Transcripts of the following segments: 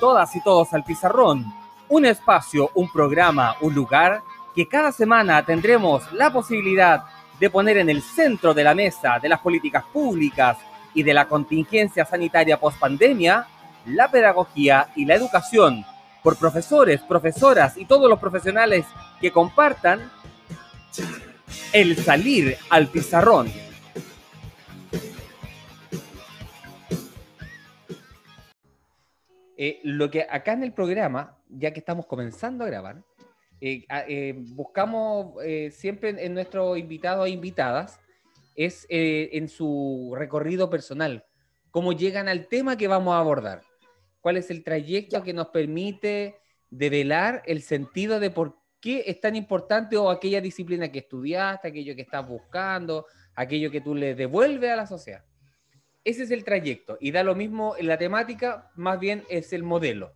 Todas y todos al pizarrón. Un espacio, un programa, un lugar que cada semana tendremos la posibilidad de poner en el centro de la mesa de las políticas públicas y de la contingencia sanitaria post-pandemia la pedagogía y la educación por profesores, profesoras y todos los profesionales que compartan el salir al pizarrón. Eh, lo que acá en el programa, ya que estamos comenzando a grabar, eh, eh, buscamos siempre en nuestros invitados e invitadas es en su recorrido personal, cómo llegan al tema que vamos a abordar, cuál es el trayecto que nos permite develar el sentido de por qué es tan importante o aquella disciplina que estudiaste, aquello que estás buscando, aquello que tú le devuelves a la sociedad. Ese es el trayecto y da lo mismo en la temática, más bien es el modelo.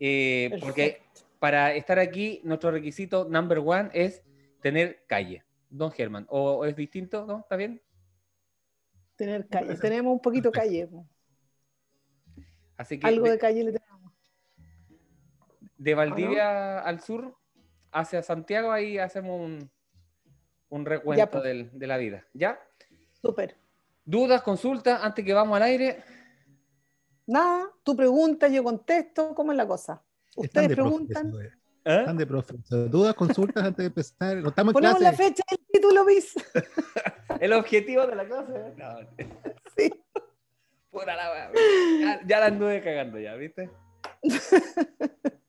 Eh, porque para estar aquí, nuestro requisito number one es tener calle. Don Germán, ¿o es distinto? ¿No? ¿Está bien? Tener calle. Tenemos un poquito calle. Así que Algo de, calle le tenemos. De Valdivia al sur, hacia Santiago, ahí hacemos un, un recuento de la vida. ¿Ya? Súper. ¿Dudas, consultas antes que vamos al aire? Nada, tú preguntas, yo contesto, ¿cómo es la cosa? Ustedes preguntan. ¿Eh? Están de profesor. ¿Dudas, consultas antes de empezar? estamos Ponemos la fecha del título, bis. El objetivo de la clase. ¿eh? No. Sí. Pura la ya, ya la anduve cagando ya, ¿viste?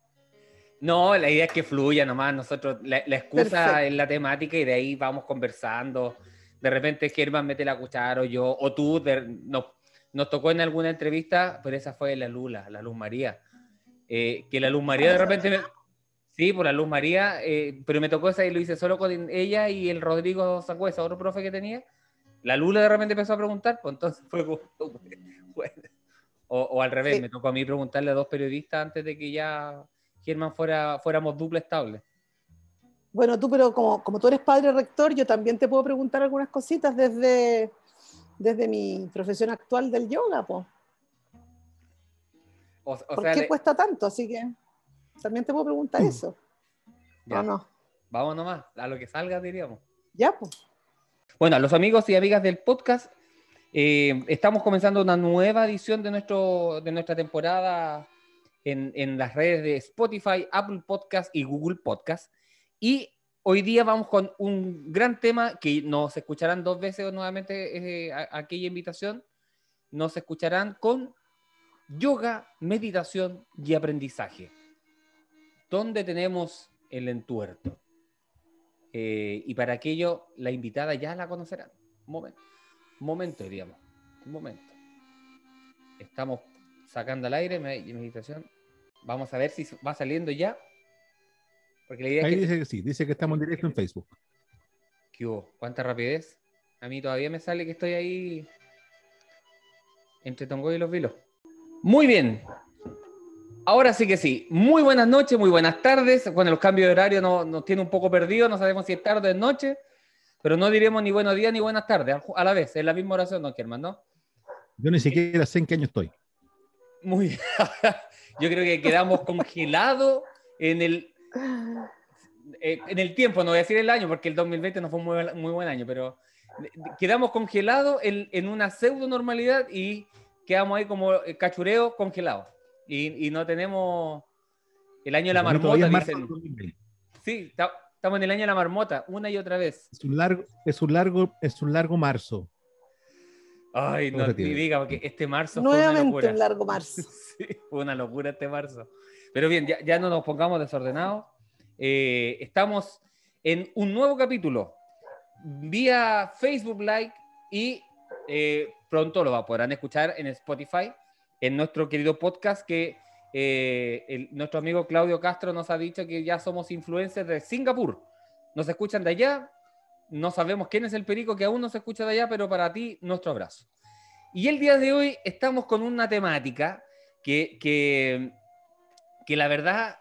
No, la idea es que fluya nomás. Nosotros, la, la excusa es la temática y de ahí vamos conversando de repente Germán mete la cuchara o yo, o tú, no, nos tocó en alguna entrevista, pero esa fue la Lula, la Luz María. Eh, que la Luz María de repente Sí, por la Luz María, eh, pero me tocó esa y lo hice solo con ella y el Rodrigo Sangüesa, otro profe que tenía. La Lula de repente empezó a preguntar, pues entonces fue o, al revés, me tocó a mí preguntarle a dos periodistas antes de que ya Germán fuera, fuéramos dupla estable. Bueno, tú, pero como, como tú eres padre rector, yo también te puedo preguntar algunas cositas desde, desde mi profesión actual del yoga, po. ¿Por qué cuesta tanto? Así que también te puedo preguntar mm. eso. Ya. no? Vamos nomás, a lo que salga, diríamos. Ya, pues. Bueno, a los amigos y amigas del podcast, eh, estamos comenzando una nueva edición de, nuestro, de nuestra temporada en, en las redes de Spotify, Apple Podcast y Google Podcast. Y hoy día vamos con un gran tema que nos escucharán dos veces nuevamente eh, aquella invitación. Nos escucharán con yoga, meditación y aprendizaje. ¿Dónde tenemos el entuerto? Eh, y para aquello, la invitada ya la conocerán. Un momento, un momento, diríamos. Un momento. Estamos sacando al aire meditación. Vamos a ver si va saliendo ya. Ahí dice que sí, dice que estamos en directo en Facebook. ¿Qué hubo? ¿Cuánta rapidez? A mí todavía me sale que estoy ahí entre Tongo y los Vilos. Muy bien. Ahora sí que sí. Muy buenas noches, muy buenas tardes. Bueno, los cambios de horario nos, nos tiene un poco perdidos, no sabemos si es tarde o es noche, pero no diremos ni buenos días ni buenas tardes a la vez, es la misma oración, don Germán, ¿no? Yo ni siquiera sé en qué año estoy. Muy. Yo creo que quedamos congelados en el eh, en el tiempo, no voy a decir el año, porque el 2020 no fue un muy, buen año, pero quedamos congelados en, una pseudo normalidad y quedamos ahí como eh, cachureo congelado. Y, no tenemos el año de la marmota, dicen. Sí, estamos en el año de la marmota, una y otra vez. Es un largo, es un largo, es un largo marzo. Ay, no, ni diga, porque este marzo fue una locura. un largo marzo. sí, fue una locura este marzo. Pero bien, ya, no nos pongamos desordenados. Eh, estamos en un nuevo capítulo vía Facebook Live y eh, pronto lo podrán escuchar en Spotify, en nuestro querido podcast que eh, nuestro amigo Claudio Castro nos ha dicho que ya somos influencers de Singapur. Nos escuchan de allá, no sabemos quién es el perico que aún no se escucha de allá, pero para ti nuestro abrazo. Y el día de hoy estamos con una temática que, que que la verdad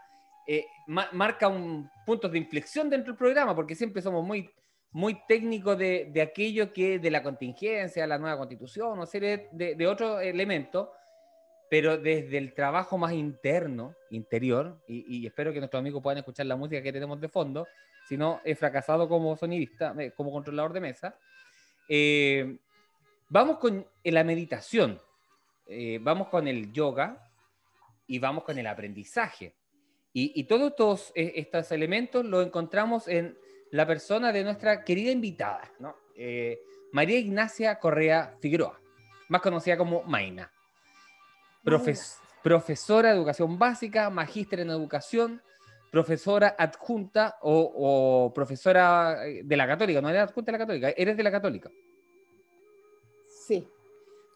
eh, marca un punto de inflexión dentro del programa, porque siempre somos muy, muy técnico de, de, aquello que de la contingencia, la nueva constitución, o serie de, de otros elementos, pero desde el trabajo más interno, interior, y, y, espero que nuestros amigos puedan escuchar la música que tenemos de fondo, si no, he fracasado como sonidista, como controlador de mesa. Eh, vamos con la meditación, eh, vamos con el yoga y vamos con el aprendizaje. Y, todos estos, eh, estos, elementos los encontramos en la persona de nuestra querida invitada, ¿no? María Ignacia Correa Figueroa, más conocida como Maina. profesora de educación básica, magíster en educación, profesora adjunta o, profesora de la católica, no eres adjunta de la católica, eres de la católica. Sí.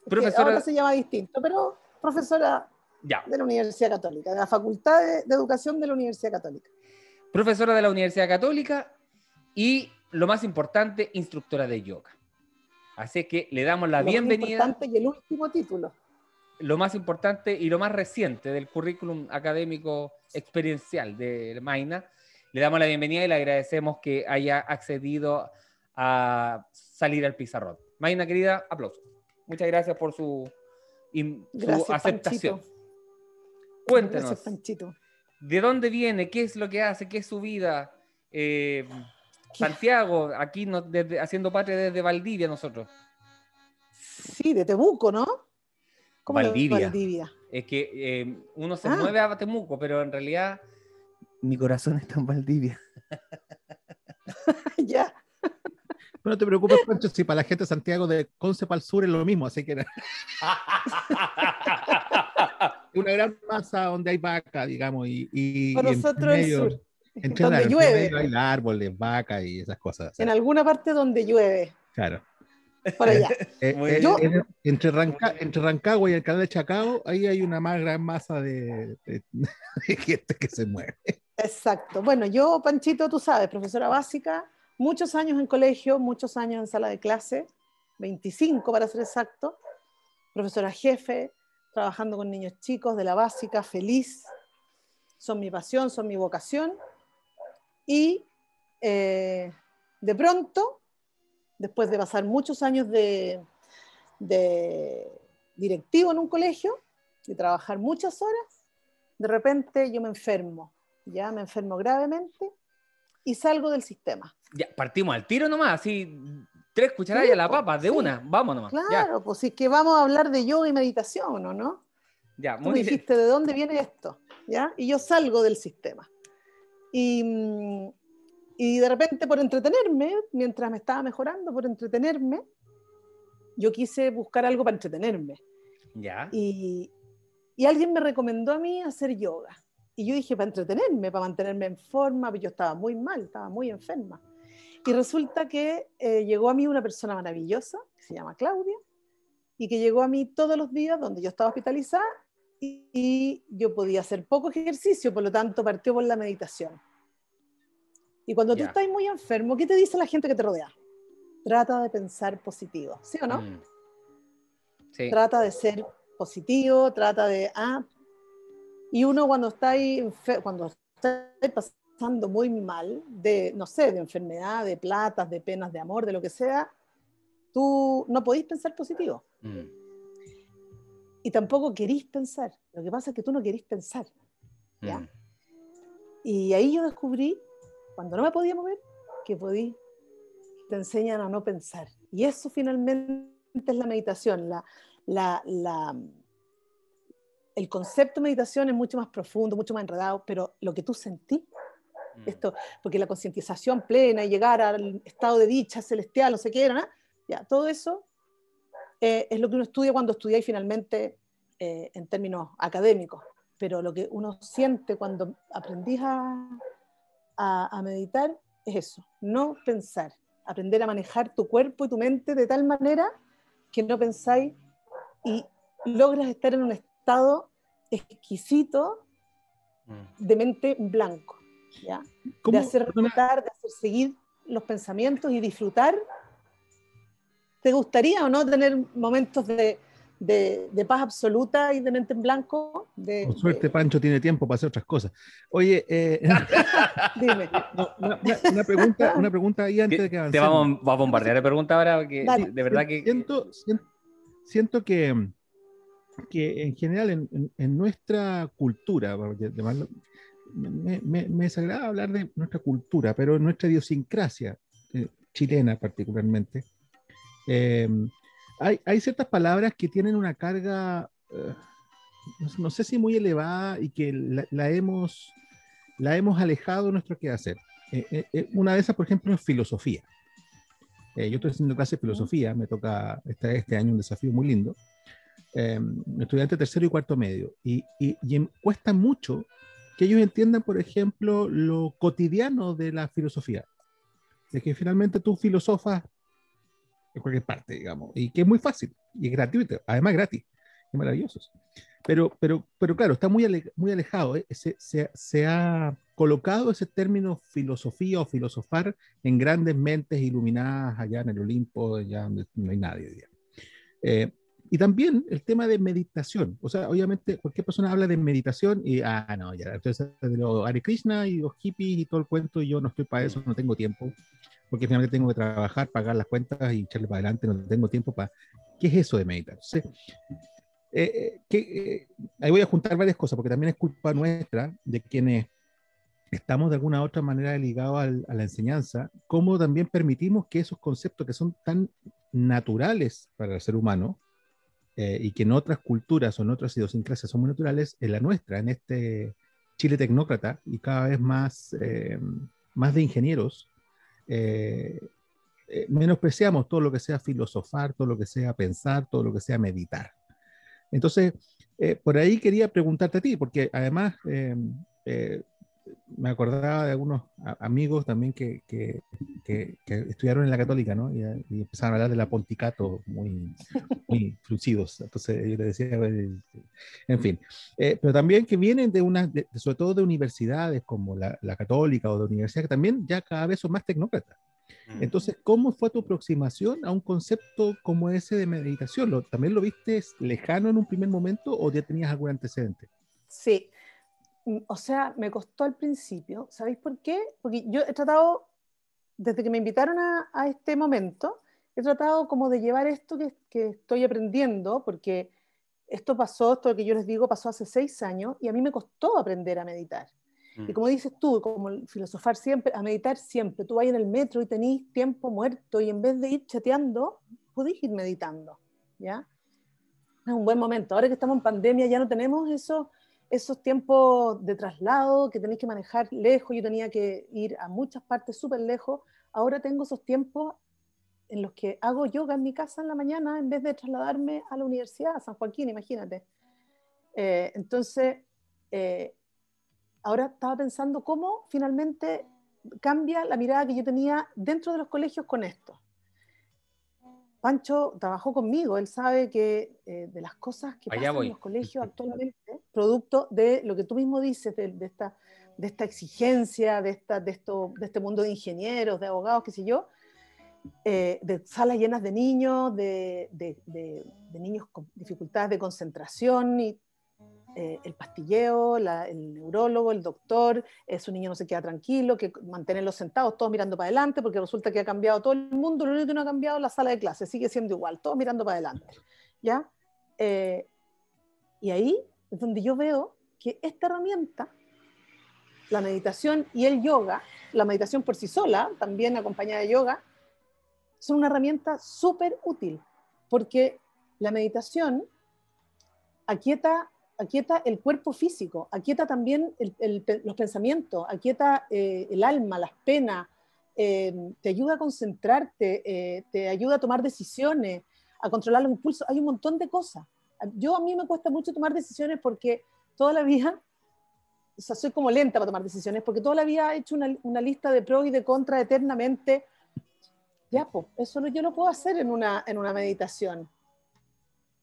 Profesora... Ahora se llama distinto, pero profesora ya. de la Universidad Católica, de la Facultad de, Educación de la Universidad Católica. Profesora de la Universidad Católica y, lo más importante, instructora de yoga. Así que le damos la bienvenida. Lo importante y el último título. Lo más importante y lo más reciente del currículum académico experiencial de Maina. Le damos la bienvenida y le agradecemos que haya accedido a salir al pizarrón. Maina, querida, aplauso. Muchas gracias por su, aceptación. Cuéntanos. ¿De dónde viene? ¿Qué es lo que hace? ¿Qué es su vida? Eh, Santiago, aquí haciendo patria desde Valdivia nosotros. Sí, de Temuco, ¿no? Valdivia. Es que eh, uno se ah. mueve a Temuco, pero en realidad mi corazón está en Valdivia. ya. No te preocupes, Pancho, si para la gente de Santiago de Conce para el sur es lo mismo, así que. una gran masa donde hay vaca, digamos, y. y para nosotros el sur. donde llueve. hay árboles, vaca y esas cosas. En alguna parte donde llueve. Claro. Por allá. Eh, eh, entre, Rancagua y el canal de Chacao, ahí hay una más gran masa de, de gente que se mueve. Exacto. Bueno, yo, Panchito, tú sabes, profesora básica, muchos años en colegio, muchos años en sala de clase, 25 para ser exacto, profesora jefe, trabajando con niños chicos de la básica, feliz, son mi pasión, son mi vocación. Y eh, de pronto, después de pasar muchos años de, de directivo en un colegio y trabajar muchas horas, de repente yo me enfermo, ya me enfermo gravemente y salgo del sistema. Ya, partimos al tiro nomás, así tres cucharadas a la papa, de una, vamos nomás. Claro, pues es que vamos a hablar de yoga y meditación, ¿o no? Ya, muy Tú dijiste, ¿de dónde viene esto? ¿Ya? Y yo salgo del sistema. Y, y de repente, por entretenerme, mientras me estaba mejorando, por entretenerme, yo quise buscar algo para entretenerme. Ya. Y, y alguien me recomendó a mí hacer yoga. Y yo dije, para entretenerme, para mantenerme en forma, porque yo estaba muy mal, estaba muy enferma. Y resulta que eh, llegó a mí una persona maravillosa, que se llama Claudia, y que llegó a mí todos los días donde yo estaba hospitalizada y, yo podía hacer poco ejercicio, por lo tanto partió por la meditación. Y cuando tú estás muy enfermo, ¿qué te dice la gente que te rodea? Trata de pensar positivo, ¿sí o no? Mm. Sí. Trata de ser positivo, trata de, ah, y uno cuando está ahí, cuando está pasando muy mal, de, no sé, de enfermedad, de platas, de penas, de amor, de lo que sea, tú no podéis pensar positivo. Mm. Y tampoco querís pensar. Lo que pasa es que tú no querís pensar. ¿ya? Mm. Y ahí yo descubrí, cuando no me podía mover, que podí, te enseñan a no pensar. Y eso finalmente es la meditación, la, la, la el concepto de meditación es mucho más profundo, mucho más enredado, pero lo que tú sentís, mm. esto, porque la concientización plena y llegar al estado de dicha celestial, no sé qué era, ¿no? ya, todo eso eh, es lo que uno estudia cuando estudia y finalmente eh, en términos académicos, pero lo que uno siente cuando aprendís a, a, a meditar es eso, no pensar, aprender a manejar tu cuerpo y tu mente de tal manera que no pensáis y logras estar en un estado exquisito mm. de mente blanco, ¿ya? De hacer notar, de hacer seguir los pensamientos y disfrutar. ¿Te gustaría o no tener momentos de, de, de, paz absoluta y de mente en blanco. De, Con suerte, Pancho tiene tiempo para hacer otras cosas. Oye, eh, dime. No, una, una, pregunta, una pregunta ahí antes de que avancemos. Te vamos a bombardear de preguntas ahora, porque Dale. de verdad que... Siento, siento, siento que, que en general en, en, en nuestra cultura, además me, me, me desagrada hablar de nuestra cultura, pero en nuestra idiosincrasia eh, chilena particularmente, eh, hay, hay ciertas palabras que tienen una carga, eh, no, sé si muy elevada y que la, la hemos, la hemos alejado de nuestro quehacer. Eh, eh, eh, una de esas, por ejemplo, es filosofía. Eh, yo estoy haciendo clase de filosofía, me toca este, este año un desafío muy lindo. Eh, estudiante tercero y cuarto medio. Y, y, y em- cuesta mucho que ellos entiendan, por ejemplo, lo cotidiano de la filosofía. De que finalmente tú filosofas en cualquier parte, digamos, y que es muy fácil y es gratuito, además gratis, es maravilloso. Pero, pero, pero claro, está muy, ale- muy alejado. ¿eh? Se, se- se ha colocado ese término filosofía o filosofar en grandes mentes iluminadas allá en el Olimpo, allá donde no hay nadie. Eh, y también el tema de meditación. O sea, obviamente cualquier persona habla de meditación y, ah, no, ya, entonces de los Hare Krishna y los hippies y todo el cuento, y yo no estoy para eso, no tengo tiempo, porque finalmente tengo que trabajar, pagar las cuentas y echarle para adelante, no tengo tiempo para... ¿Qué es eso de meditar? Eh, eh, eh, ahí voy a juntar varias cosas, porque también es culpa nuestra de quienes estamos de alguna u otra manera ligados a la enseñanza, cómo también permitimos que esos conceptos que son tan naturales para el ser humano y que en otras culturas o en otras idiosincrasias son muy naturales, en la nuestra, en este Chile tecnócrata y cada vez más, más de ingenieros, eh, eh, menospreciamos todo lo que sea filosofar, todo lo que sea pensar, todo lo que sea meditar. Entonces, eh, por ahí quería preguntarte a ti, porque además me acordaba de algunos amigos también que, que, que- que estudiaron en la católica, ¿no? Y, y empezaron a hablar de la ponticato muy, muy fruncidos. Entonces yo les decía, en fin. Eh, pero también que vienen de una, de- sobre todo de universidades como la, la católica o de universidades que también ya cada vez son más tecnócratas. Entonces, ¿cómo fue tu aproximación a un concepto como ese de meditación? ¿Lo, ¿También lo viste lejano en un primer momento o ya tenías algún antecedente? Sí, Mm, o sea, me costó al principio. ¿Sabéis por qué? Porque yo he tratado, desde que me invitaron a, a este momento, he tratado como de llevar esto que, que estoy aprendiendo, porque esto pasó, esto que yo les digo, pasó hace seis años y a mí me costó aprender a meditar. Mm. Y como dices tú, como filosofar siempre, a meditar siempre, tú vas en el metro y tenés tiempo muerto y en vez de ir chateando, podés ir meditando, ¿ya? Es un buen momento. Ahora que estamos en pandemia ya no tenemos esos, esos tiempos de traslado que tenéis que manejar lejos, yo tenía que ir a muchas partes súper lejos. Ahora tengo esos tiempos en los que hago yoga en mi casa en la mañana en vez de trasladarme a la universidad, a San Joaquín, imagínate. Eh, entonces, eh, ahora estaba pensando cómo finalmente cambia la mirada que yo tenía dentro de los colegios con esto. Pancho trabajó conmigo, él sabe que eh, de las cosas que Allá pasan voy. en los colegios actualmente, producto de lo que tú mismo dices, de, de esta, de esta exigencia, de, esta, de, esto, de este mundo de ingenieros, de abogados, qué sé yo, eh, de salas llenas de niños, de, de, de, de niños con dificultades de concentración y eh, el pastilleo, la, el neurólogo, el doctor, eh, su niño no se queda tranquilo, que mantenerlos sentados, todos mirando para adelante, porque resulta que ha cambiado todo el mundo, lo único que no ha cambiado es la sala de clase, sigue siendo igual, todos mirando para adelante. ¿ya? Eh, y ahí es donde yo veo que esta herramienta, la meditación y el yoga, la meditación por sí sola, también acompañada de yoga, son una herramienta súper útil, porque la meditación aquieta aquieta el cuerpo físico, aquieta también el, el, los pensamientos, aquieta eh, el alma, las penas, eh, te ayuda a concentrarte, eh, te ayuda a tomar decisiones, a controlar los impulsos. Hay un montón de cosas. Yo a mí me cuesta mucho tomar decisiones porque toda la vida, o soy como lenta para tomar decisiones, porque toda la vida he hecho una, lista de pros y de contras eternamente. Ya, pues, eso yo lo puedo hacer en una, en una meditación.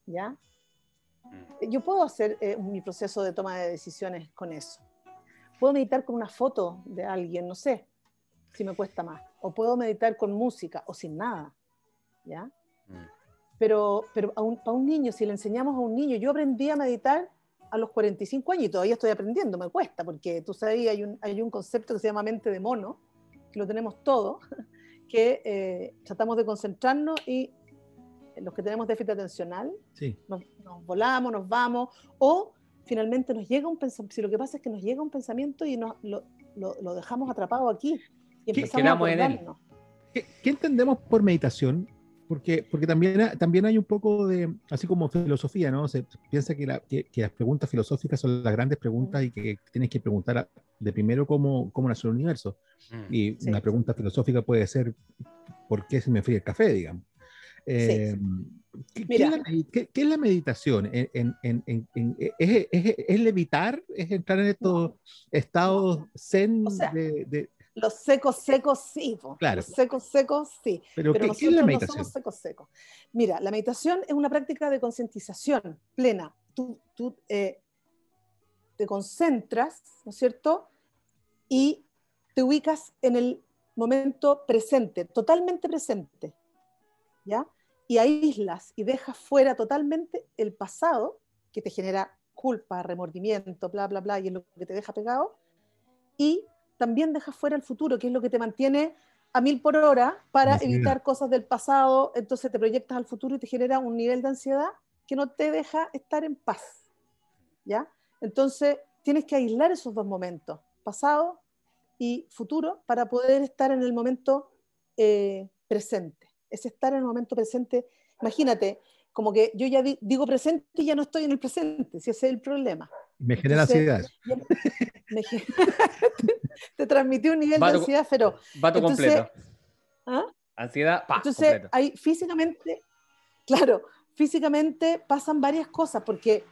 ¿Ya? Yo puedo hacer eh, mi proceso de toma de decisiones con eso. Puedo meditar con una foto de alguien, no sé, si me cuesta más. O puedo meditar con música o sin nada. ¿Ya? pero, pero a un, un niño, si le enseñamos a un niño, yo aprendí a meditar a los 45 años y todavía estoy aprendiendo, me cuesta, porque tú sabes, hay un, hay un concepto que se llama mente de mono, que lo tenemos todo, que eh, tratamos de concentrarnos y los que tenemos déficit atencional, sí. nos, volamos, nos vamos, o finalmente nos llega un pensamiento, si lo que pasa es que nos llega un pensamiento y nos, lo, lo, dejamos atrapado aquí y empezamos a en él. ¿Qué, ¿Qué, entendemos por meditación? Porque, porque también, también hay un poco de, así como filosofía, ¿no? Se piensa que, la, que, las preguntas filosóficas son las grandes preguntas y que tienes que preguntar de primero cómo, cómo nació el universo. Mm. Y una pregunta filosófica puede ser, ¿por qué se me fría el café, digamos? Eh, ¿qué, es la, meditación? ¿En, en, en, ¿es, es, es, levitar? ¿Es entrar en estos estados zen de, los secos secos sí, claro. los secos secos sí. Pero, ¿qué, es la meditación? No somos secos secos. Mira, la meditación es una práctica de concientización plena. Tú, tú eh, te concentras, ¿no es cierto? Y te ubicas en el momento presente, totalmente presente, ¿ya? Y aíslas y dejas fuera totalmente el pasado que te genera culpa, remordimiento, bla, bla, bla, y es lo que te deja pegado, y también dejas fuera el futuro, que es lo que te mantiene a mil por hora para evitar cosas del pasado, entonces te proyectas al futuro y te genera un nivel de ansiedad que no te deja estar en paz. ¿Ya? Entonces tienes que aislar esos dos momentos, pasado y futuro, para poder estar en el momento eh, presente. Es estar en el momento presente. Imagínate, como que yo ya digo presente y ya no estoy en el presente, si ese es el problema. Me genera ansiedad. te, transmitió un nivel de ansiedad, pero... Vato completo. ¿ah? Ansiedad, pa, Entonces, ahí físicamente, claro, físicamente pasan varias cosas, porque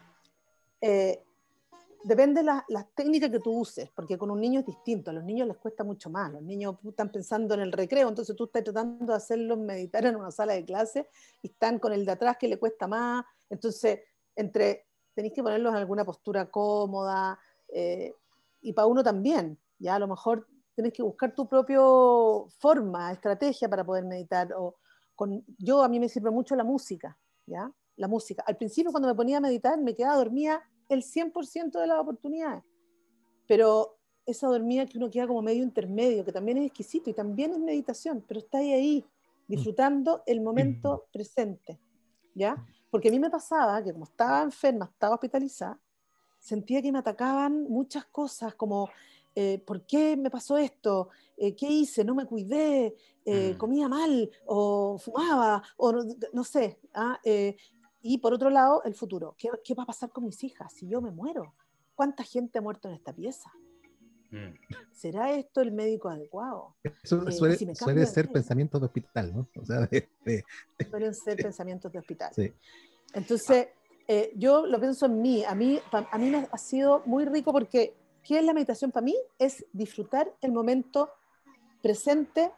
eh, depende de las la técnicas que tú uses, porque con un niño es distinto, a los niños les cuesta mucho más, los niños están pensando en el recreo, entonces tú estás tratando de hacerlos meditar en una sala de clase y están con el de atrás que le cuesta más, entonces entre tenéis que ponerlos en alguna postura cómoda, eh, y para uno también, ya a lo mejor tienes que buscar tu propia forma, estrategia para poder meditar. O con, yo a mí me sirve mucho la música, ¿ya? La música. Al principio cuando me ponía a meditar me quedaba dormida el 100% de las oportunidades, pero esa dormida que uno queda como medio intermedio, que también es exquisito y también es meditación, pero está ahí, ahí disfrutando el momento presente, ¿ya? Porque a mí me pasaba que como estaba enferma, estaba hospitalizada, sentía que me atacaban muchas cosas como, eh, ¿por qué me pasó esto? Eh, ¿Qué hice? No me cuidé, eh, mm. comía mal o fumaba o no, sé. ¿ah? Y por otro lado, el futuro. ¿Qué, ¿Qué, va a pasar con mis hijas si yo me muero? ¿Cuánta gente ha muerto en esta pieza? Mm. ¿Será esto el médico adecuado? Eso suele, suele ser pensamientos de hospital, ¿no? O sea, Suelen ser pensamientos de hospital. Sí. Entonces, eh, yo lo pienso en mí. A mí, a mí me ha sido muy rico porque, ¿qué es la meditación para mí? Es disfrutar el momento presente,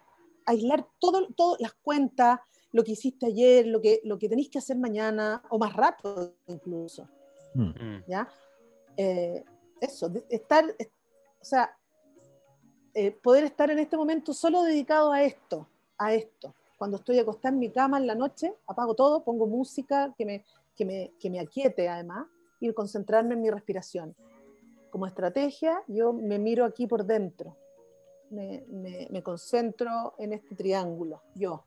aislar todas todo, las cuentas, lo que hiciste ayer, lo que, lo que tenéis que hacer mañana, o más rato incluso. Mm. Mm. ¿Ya? Eh, eso, estar, o sea, eh, poder estar en este momento solo dedicado a esto, a esto. Cuando estoy acostada en mi cama en la noche, apago todo, pongo música que me, que me, que me aquiete además y concentrarme en mi respiración. Como estrategia, yo me miro aquí por dentro, me, me, concentro en este triángulo, yo.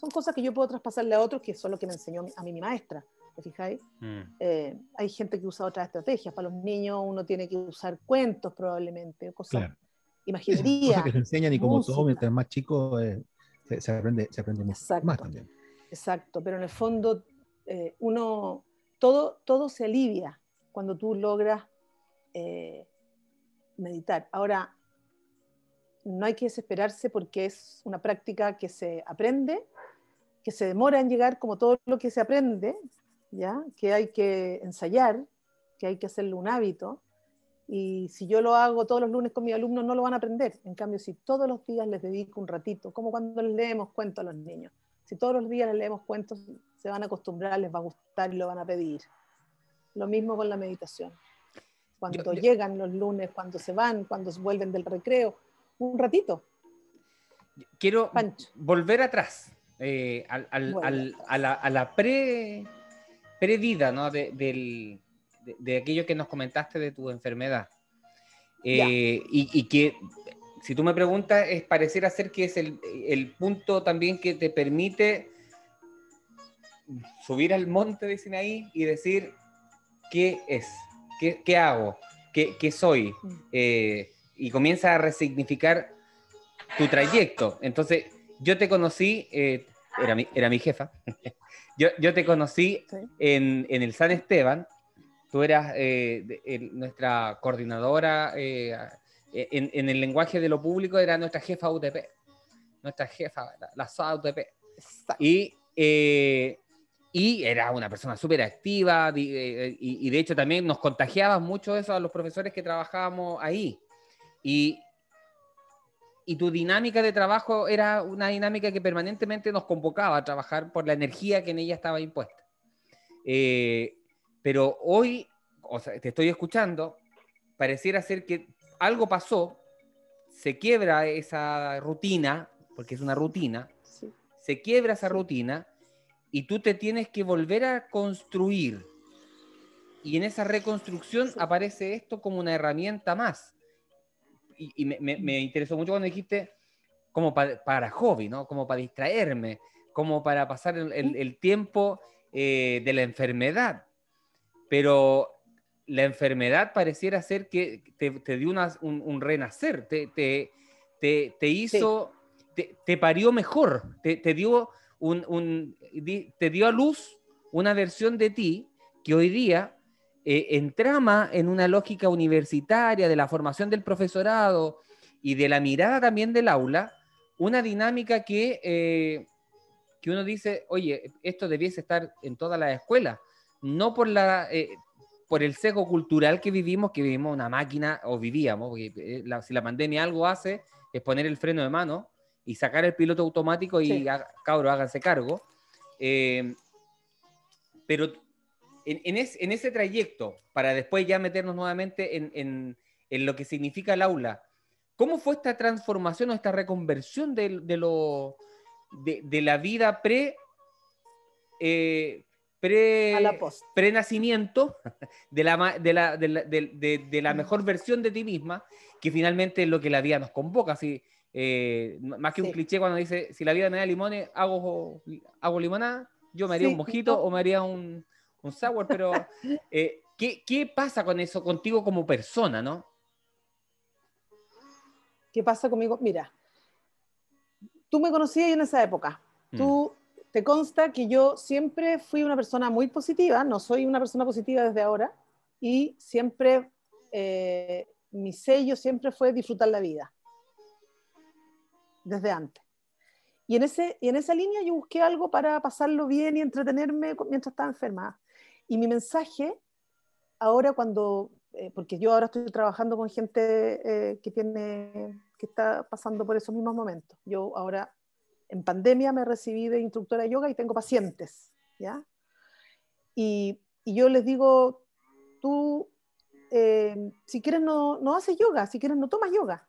Son cosas que yo puedo traspasarle a otros, que son lo que me enseñó a mí mi maestra, ¿te fijáis? Mm. Eh, hay gente que usa otras estrategias, para los niños uno tiene que usar cuentos probablemente, cosas, claro. imaginería. Cosas que se enseñan y como todo, mientras más chico eh, se, aprende, se aprende más también. Exacto, pero en el fondo eh, uno, todo, todo se alivia cuando tú logras eh, meditar. Ahora, no hay que desesperarse porque es una práctica que se aprende, que se demora en llegar como todo lo que se aprende, ¿ya? que hay que ensayar, que hay que hacerlo un hábito. Y si yo lo hago todos los lunes con mis alumnos, no lo van a aprender. En cambio, si todos los días les dedico un ratito, como cuando les leemos cuentos a los niños, si todos los días les leemos cuentos, se van a acostumbrar, les va a gustar y lo van a pedir. Lo mismo con la meditación. Cuando llegan los lunes, cuando se van, cuando vuelven del recreo, un ratito. Quiero volver atrás, eh, al, al, al, a, la, a la pre, previda ¿no? de, del, de, de, aquello que nos comentaste de tu enfermedad. Eh, y, y, que, si tú me preguntas, es pareciera ser que es el, el, punto también que te permite subir al monte de Sinaí y decir qué es, qué, qué hago, qué, qué soy. Mm. Eh, y comienza a resignificar tu trayecto. Entonces, yo te conocí, eh, era, mi, era mi jefa, yo, yo, te conocí sí. en, en, el San Esteban, tú eras eh, de, el, nuestra coordinadora, eh, en, en, el lenguaje de lo público era nuestra jefa UTP, nuestra jefa, la, la SOA UTP. Y, eh, y era una persona súper activa y, y, y, de hecho también nos contagiaba mucho eso a los profesores que trabajábamos ahí. Y, y tu dinámica de trabajo era una dinámica que permanentemente nos convocaba a trabajar por la energía que en ella estaba impuesta. Eh, pero hoy, o sea, te estoy escuchando, pareciera ser que algo pasó, se quiebra esa rutina, porque es una rutina, sí. se quiebra esa rutina y tú te tienes que volver a construir. Y en esa reconstrucción sí. aparece esto como una herramienta más y, y me, me, me, interesó mucho cuando dijiste como pa, para hobby, ¿no? Como para distraerme, como para pasar el, el, el tiempo eh, de la enfermedad. Pero la enfermedad pareciera ser que te, te dio una, un, un, renacer, te, te, te, te hizo, sí. te, parió mejor, te, dio un, un, te dio a luz una versión de ti que hoy día eh, entrama en una lógica universitaria de la formación del profesorado y de la mirada también del aula, una dinámica que, eh, que uno dice, oye, esto debiese estar en todas las escuelas, no por, la, eh, por el sesgo cultural que vivimos, que vivimos una máquina, o vivíamos, porque eh, la, si la pandemia algo hace, es poner el freno de mano y sacar el piloto automático y, sí. cabros, háganse cargo. Eh, pero en, en, es, en, ese trayecto, para después ya meternos nuevamente en, lo que significa el aula, ¿cómo fue esta transformación o esta reconversión de, de lo, de, de, la vida pre, eh, pre, de la, de, la, de, la, de, de, la mejor versión de ti misma, que finalmente es lo que la vida nos convoca? Así, eh, más que un cliché cuando dice, si la vida me da limones, hago, hago limonada, yo me haría sí. un mojito o me haría un un sour, pero eh, ¿qué, ¿qué, pasa con eso contigo como persona, no? ¿Qué pasa conmigo? Mira, tú me conocías en esa época. Mm. Tú te consta que yo siempre fui una persona muy positiva, no soy una persona positiva desde ahora, y siempre eh, mi sello siempre fue disfrutar la vida, desde antes. Y en, ese, y en esa línea yo busqué algo para pasarlo bien y entretenerme mientras estaba enferma. Y mi mensaje, ahora cuando, eh, porque yo ahora estoy trabajando con gente eh, que, tiene, que está pasando por esos mismos momentos. Yo ahora en pandemia me recibí de instructora de yoga y tengo pacientes, ¿ya? Y, y yo les digo, tú, eh, si quieres no, no haces yoga, si quieres no tomas yoga,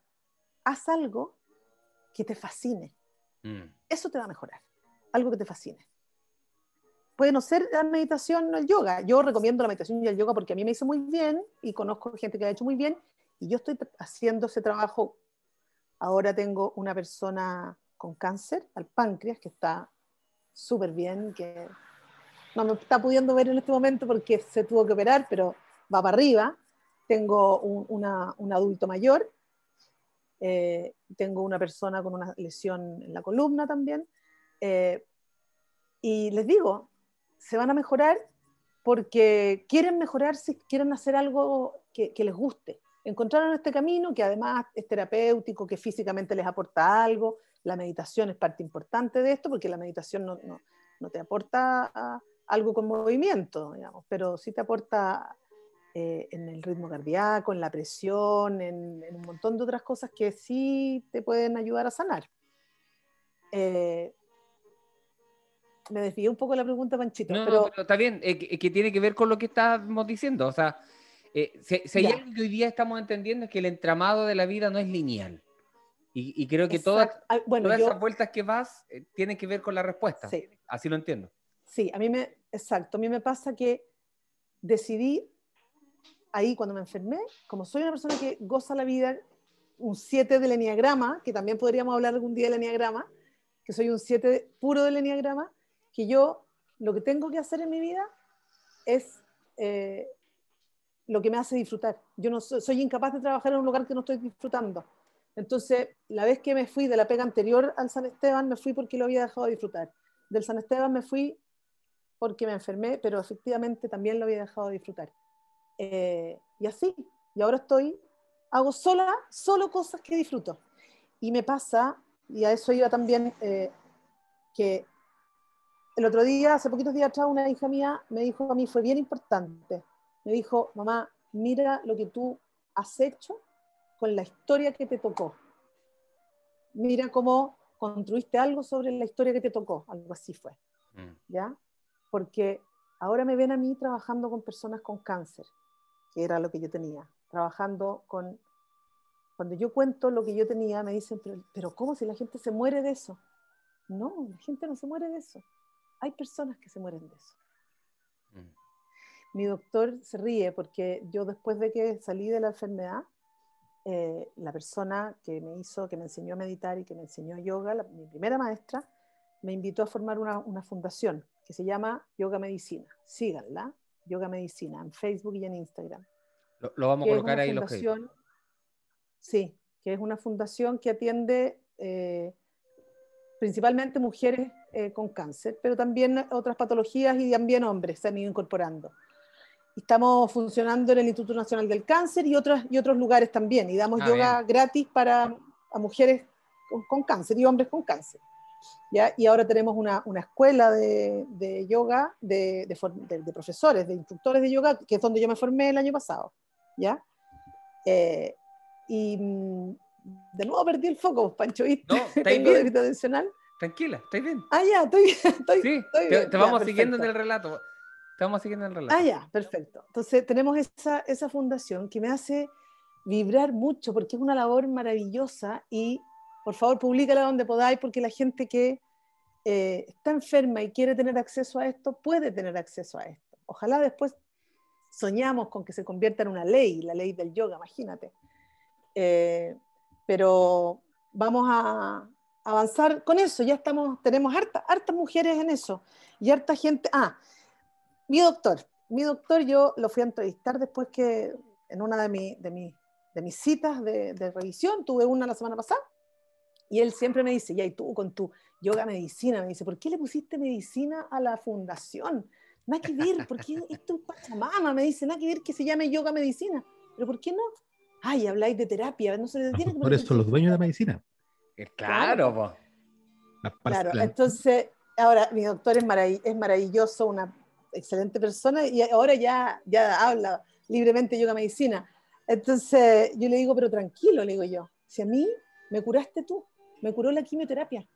haz algo que te fascine. Mm. Eso te va a mejorar, algo que te fascine puede no ser la meditación o el yoga. Yo recomiendo la meditación y el yoga porque a mí me hizo muy bien y conozco gente que ha hecho muy bien y yo estoy haciendo ese trabajo. Ahora tengo una persona con cáncer al páncreas que está súper bien, que no me está pudiendo ver en este momento porque se tuvo que operar, pero va para arriba. Tengo un, una, un adulto mayor, eh, tengo una persona con una lesión en la columna también. Eh, y les digo, se van a mejorar porque quieren mejorar, si quieren hacer algo que, les guste. Encontraron este camino que además es terapéutico, que físicamente les aporta algo. La meditación es parte importante de esto porque la meditación no, no, no te aporta algo con movimiento, digamos, pero sí te aporta eh, en el ritmo cardíaco, en la presión, en, en, un montón de otras cosas que sí te pueden ayudar a sanar. Eh, me desvié un poco la pregunta, Panchito. No, pero... No, pero está bien, eh, que, que, tiene que ver con lo que estamos diciendo. O sea, eh, si, si hay algo que hoy día estamos entendiendo es que el entramado de la vida no es lineal. Y, y creo que todas, Exacto. Bueno, todas yo- esas vueltas que vas eh, tienen que ver con la respuesta. Sí. Así lo entiendo. Sí, a mí me, exacto, a mí me pasa que decidí ahí cuando me enfermé, como soy una persona que goza la vida, un 7 del enneagrama, que también podríamos hablar algún día del enneagrama, que soy un 7 puro del enneagrama, que yo lo que tengo que hacer en mi vida es eh, lo que me hace disfrutar. Yo no soy, soy incapaz de trabajar en un lugar que no estoy disfrutando. Entonces, la vez que me fui de la pega anterior al San Esteban, me fui porque lo había dejado de disfrutar. Del San Esteban me fui porque me enfermé, pero efectivamente también lo había dejado de disfrutar. Eh, y así, y ahora estoy, hago sola, solo cosas que disfruto. Y me pasa, y a eso iba también, eh, que el otro día, hace poquitos días atrás, una hija mía me dijo a mí, fue bien importante, me dijo, mamá, mira lo que tú has hecho con la historia que te tocó. Mira cómo construiste algo sobre la historia que te tocó, algo así fue. Mm. ¿ya? Porque ahora me ven a mí trabajando con personas con cáncer, que era lo que yo tenía, trabajando con... Cuando yo cuento lo que yo tenía, me dicen, pero, pero ¿cómo si la gente se muere de eso? No, la gente no se muere de eso. Hay personas que se mueren de eso. Mm. Mi doctor se ríe porque yo después de que salí de la enfermedad, eh, la persona que me hizo, que me enseñó a meditar y que me enseñó yoga, la- mi primera maestra, me invitó a formar una, una fundación que se llama Yoga Medicina. Síganla, Yoga Medicina, en Facebook y en Instagram. Lo, lo vamos a que colocar ahí los fundación, sí, que es una fundación que atiende eh, principalmente mujeres eh, con cáncer, pero también otras patologías y también hombres se han ido incorporando. Estamos funcionando en el Instituto Nacional del Cáncer y otros, y otros lugares también, y damos Ah, yoga gratis para a mujeres con, con cáncer y hombres con cáncer. ¿ya? Y ahora tenemos una, una escuela de, de yoga, de, de de- profesores, de instructores de yoga, que es donde yo me formé el año pasado. ¿ya? Eh, y mm, de nuevo perdí el foco, Pancho, ¿viste? No, estáis Tengo bien. Tranquila, estáis bien. Ah, ya, estoy bien. Estoy, Sí, estoy bien, te vamos siguiendo en el relato. Te vamos siguiendo en el relato. Ah, ya, perfecto. Entonces tenemos esa, esa fundación que me hace vibrar mucho porque es una labor maravillosa y por favor publícala donde podáis porque la gente que eh, está enferma y quiere tener acceso a esto puede tener acceso a esto. Ojalá después soñamos con que se convierta en una ley, la ley del yoga, imagínate. Eh, pero vamos a avanzar con eso, ya estamos, tenemos harta, hartas mujeres en eso y harta gente. Ah, mi doctor, mi doctor yo lo fui a entrevistar después que en una de, mi- de, mi- de mis citas de, de revisión, tuve una la semana pasada, y él siempre me dice, ya, y tú con tu yoga medicina, me dice, ¿por qué le pusiste medicina a la fundación? Nada que ver, ¿por qué esto es Pachamama? Me dice, nada que ver que se llame yoga medicina, pero ¿por qué no? Ay, habláis de terapia, no se le Ah, tiene que por eso los dueños de la medicina. Eh, Claro, Claro, la- entonces, ahora mi doctor es, marav- es maravilloso, una excelente persona y ahora ya, ya habla libremente yoga medicina. Entonces yo le digo, pero tranquilo, le digo yo, si a mí me curaste tú, me curó la quimioterapia.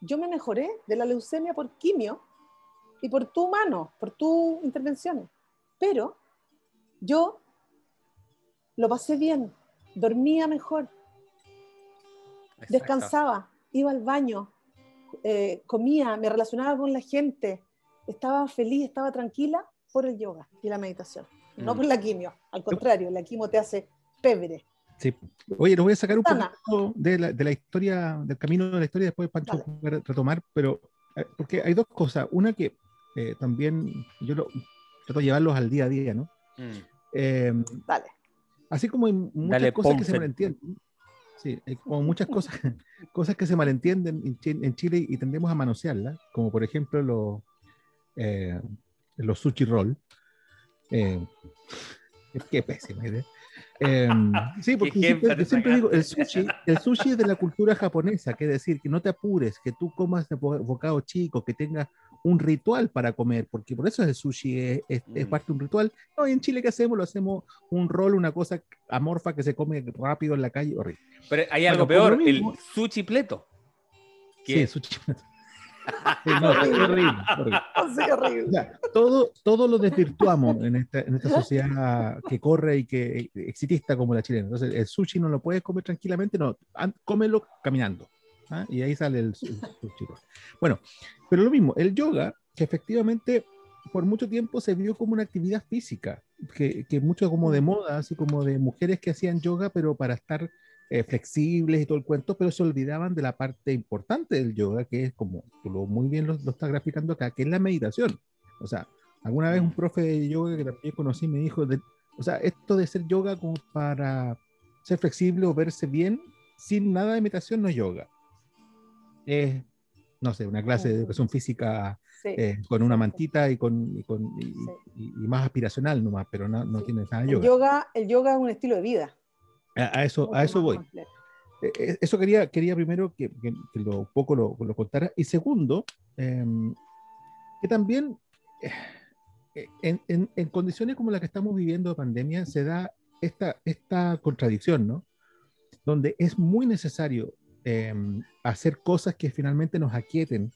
Yo me mejoré de la leucemia por quimio y por tu mano, por tus intervenciones. Pero yo lo pasé bien, dormía mejor, Exacto. descansaba, iba al baño, eh, comía, me relacionaba con la gente, estaba feliz, estaba tranquila por el yoga y la meditación, no Mm. por la quimio. Al contrario, la quimio te hace pebre. Sí. Oye, nos voy a sacar un Sana. poquito de la, de la historia, del camino de la historia, después Pancho Dale. va a retomar, pero eh, porque hay dos cosas. Una que eh, también yo lo, trato de llevarlos al día a día, ¿no? Mm. Eh, Dale. así como hay muchas Dale, cosas que se Ponce. malentienden. Sí, hay como muchas cosas, cosas que se malentienden en Chile, en Chile y tendemos a manosearlas, como por ejemplo los, eh, los sushi roll. Eh, qué pésima idea. Eh, sí, porque siempre, yo siempre digo, el sushi, el sushi es de la cultura japonesa, que es decir, que no te apures, que tú comas de bo- bocado chico, que tengas un ritual para comer, porque por eso el sushi es, es- es Mm. parte de un ritual. No, y en Chile, ¿qué hacemos? Lo hacemos un rol, una cosa amorfa que se come rápido en la calle, horrible. Pero hay Bueno, algo lo peor, el sushi pleto. Sí, Que sushi. no, horrible, horrible. todo, todo lo desvirtuamos en esta, en esta sociedad que corre y que exitista como la chilena. Entonces, el sushi no lo puedes comer tranquilamente, no, cómelo caminando. ¿Ah? Y ahí sale el, sushi. Bueno, pero lo mismo, el yoga, que efectivamente por mucho tiempo se vio como una actividad física, que, que mucho como de moda, así como de mujeres que hacían yoga, pero para estar eh, flexibles y todo el cuento, pero se olvidaban de la parte importante del yoga, que es como tú lo, muy bien lo, lo estás graficando acá, que es la meditación. O sea, alguna vez un profe de yoga que también conocí me dijo, de, o sea, esto de ser yoga como para ser flexible o verse bien, sin nada de meditación no es yoga. Es, no sé, una clase de educación física eh, con una mantita y, con, y, con y, más aspiracional nomás, pero no, no tiene nada de yoga. El, yoga. el yoga es un estilo de vida. A, eso, a eso voy. E, e, eso quería, quería primero que, que, lo poco lo, lo, contara. Y segundo, em, que también eh, en, en, en, condiciones como las que estamos viviendo de pandemia se da esta, esta contradicción, ¿no? Donde es muy necesario eh, hacer cosas que finalmente nos aquieten,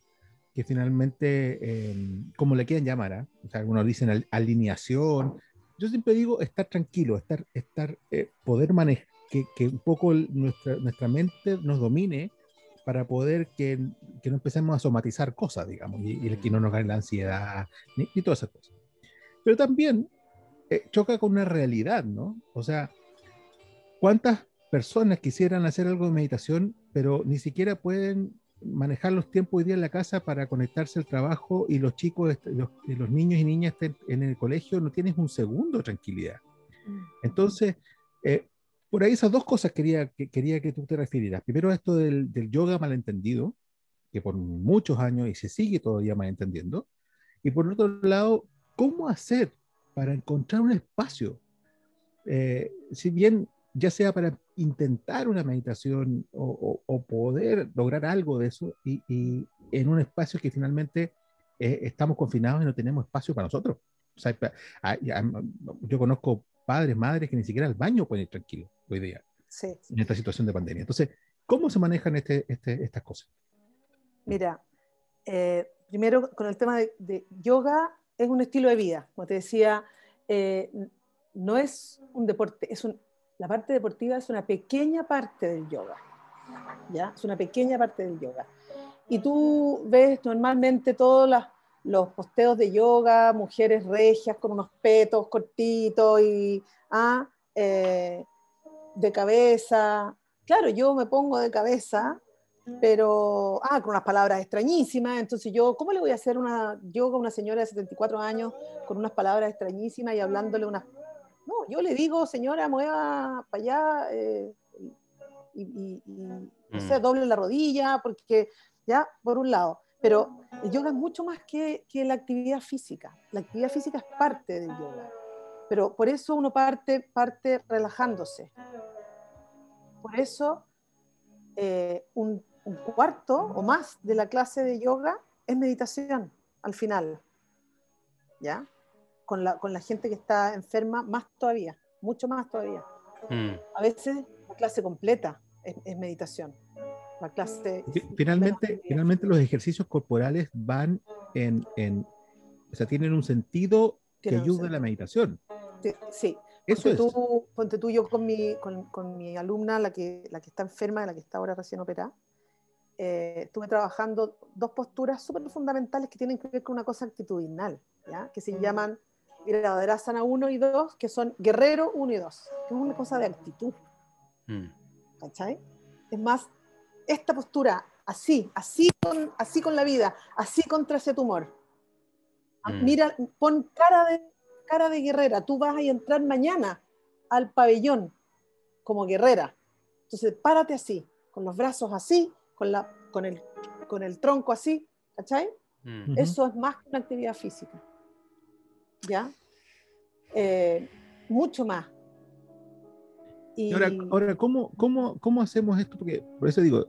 que finalmente, eh, como le quieran llamar, ¿eh? o sea, algunos dicen alineación, yo siempre digo estar tranquilo, estar, estar, eh, poder manejar, que, que, un poco nuestra, nuestra mente nos domine para poder que, que no empecemos a somatizar cosas, digamos, y, y que no nos gane la ansiedad, ni, ni, todas esas cosas. Pero también eh, choca con una realidad, ¿no? O sea, ¿cuántas personas quisieran hacer algo de meditación, pero ni siquiera pueden manejar los tiempos hoy día en la casa para conectarse al trabajo y los chicos, los, los niños y niñas estén en el colegio, no tienes un segundo de tranquilidad. Mm. Entonces, eh, por ahí esas dos cosas quería que, quería que tú te refirieras. Primero esto del, del, yoga malentendido, que por muchos años y se sigue todavía malentendiendo. Y por otro lado, ¿cómo hacer para encontrar un espacio? Eh, si bien ya sea para intentar una meditación o, o, o poder lograr algo de eso y, y, en un espacio que finalmente eh, estamos confinados y no tenemos espacio para nosotros. O sea, yo conozco padres, madres que ni siquiera al baño pueden ir tranquilos hoy día sí. en esta situación de pandemia. Entonces, ¿cómo se manejan este, este, estas cosas? Mira, eh, primero con el tema de, de, yoga, es un estilo de vida. Como te decía, eh, no es un deporte, es un la parte deportiva es una pequeña parte del yoga, ¿ya? Es una pequeña parte del yoga. Y tú ves normalmente todos las, los posteos de yoga, mujeres regias con unos petos cortitos y ah, eh, de cabeza. Claro, yo me pongo de cabeza, pero ah, con unas palabras extrañísimas. Entonces yo, ¿cómo le voy a hacer una yoga a una señora de 74 años con unas palabras extrañísimas y hablándole unas no, yo le digo, señora, mueva para allá eh, y, y, y no sé, mm. doble la rodilla, porque ya, por un lado. Pero el yoga es mucho más que, que la actividad física. La actividad física es parte del yoga. Pero por eso uno parte, parte relajándose. Por eso eh, un, un cuarto o más de la clase de yoga es meditación al final. ¿Ya? Con la, con la gente que está enferma, más todavía, mucho más todavía. Mm. A veces la clase completa es, es meditación. La clase finalmente, finalmente los ejercicios corporales van en, en, o sea, tienen un sentido que ayuda a la meditación. Sí, sí. Eso ponte, es. Tú, ponte tú, yo con mi, con, con, mi alumna, la que, la que está enferma, la que está ahora recién operada, eh, estuve trabajando dos posturas súper fundamentales que tienen que ver con una cosa actitudinal, ¿ya? que se mm. llaman Virabhadrasana 1 y 2, que son guerrero 1 y 2, que es una cosa de actitud. Mm. ¿Cachai? Es más, esta postura, así, así con, así con la vida, así contra ese tumor. Ah, mm. Mira, pon cara de, cara de guerrera, tú vas a entrar mañana al pabellón como guerrera. Entonces, párate así, con los brazos así, con, la, con, el, con el tronco así, ¿cachai? Mm. Eso es más que una actividad física. ¿Ya? Eh, mucho más. Y... Ahora, ahora ¿cómo, cómo, ¿cómo, hacemos esto? Porque por eso digo,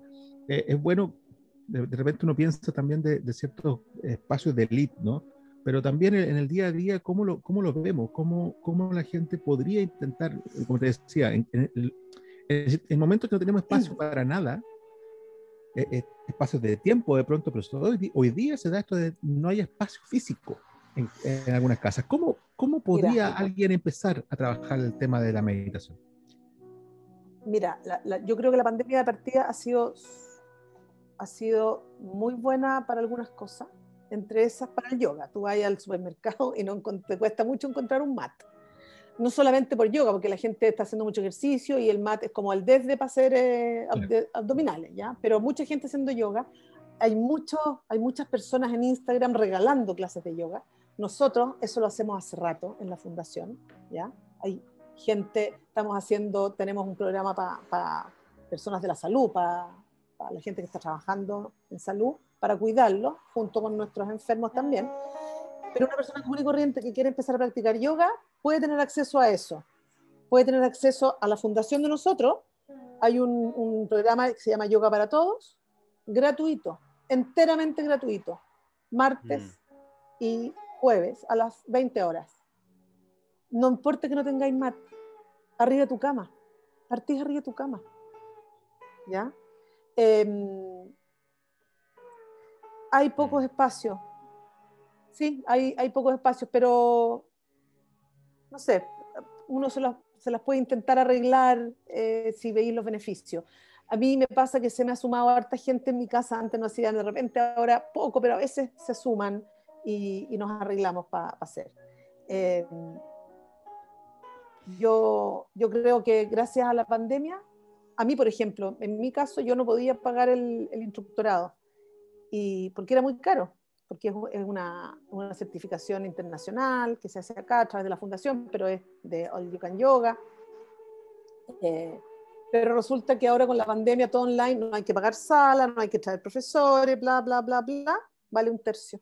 eh, es bueno, de, de, repente uno piensa también de, de, ciertos espacios de elite, ¿no? Pero también en el día a día, ¿cómo lo, cómo lo vemos? ¿Cómo, ¿Cómo la gente podría intentar, como te decía, en, en el, en el momento que no tenemos espacio para nada, eh, eh, espacios de tiempo de pronto, pero hoy, hoy, día se da esto de no hay espacio físico en, algunas casas. ¿Cómo, cómo podría alguien empezar a trabajar el tema de la meditación? Mira, yo creo que la pandemia de partida ha sido, ha sido muy buena para algunas cosas, entre esas para el yoga. Tú vas al supermercado y no te cuesta mucho encontrar un mat no solamente por yoga, porque la gente está haciendo mucho ejercicio y el mat es como el desde para hacer eh, abdominales, ¿ya? Pero mucha gente haciendo yoga. Hay, mucho, hay muchas personas en Instagram regalando clases de yoga. Nosotros eso lo hacemos hace rato en la fundación, ¿ya? Hay gente, estamos haciendo, tenemos un programa para personas de la salud, para la gente que está trabajando en salud, para cuidarlo, junto con nuestros enfermos también. Pero una persona común y corriente que quiere empezar a practicar yoga puede tener acceso a eso. Puede tener acceso a la fundación de nosotros. Hay un, programa que se llama Yoga para Todos, gratuito, enteramente gratuito, martes mm. y jueves a las 20 horas. No importa que no tengáis mat, arriba de tu cama, partís arriba de tu cama. ¿Ya? Em, hay pocos mm. espacios. Sí, hay, hay pocos espacios, pero no sé, uno se las, se las puede intentar arreglar eh, si veis los beneficios. A mí me pasa que se me ha sumado harta gente en mi casa, antes no hacían de repente, ahora poco, pero a veces se suman y, nos arreglamos para hacer. Eh, yo, yo creo que gracias a la pandemia, a mí, por ejemplo, en mi caso, yo no podía pagar el, el instructorado y porque era muy caro porque es una, una, certificación internacional que se hace acá a través de la fundación, pero es de All You Can Yoga. Eh, pero resulta que ahora con la pandemia todo online, no hay que pagar sala, no hay que traer profesores, bla, bla, bla, bla, vale un tercio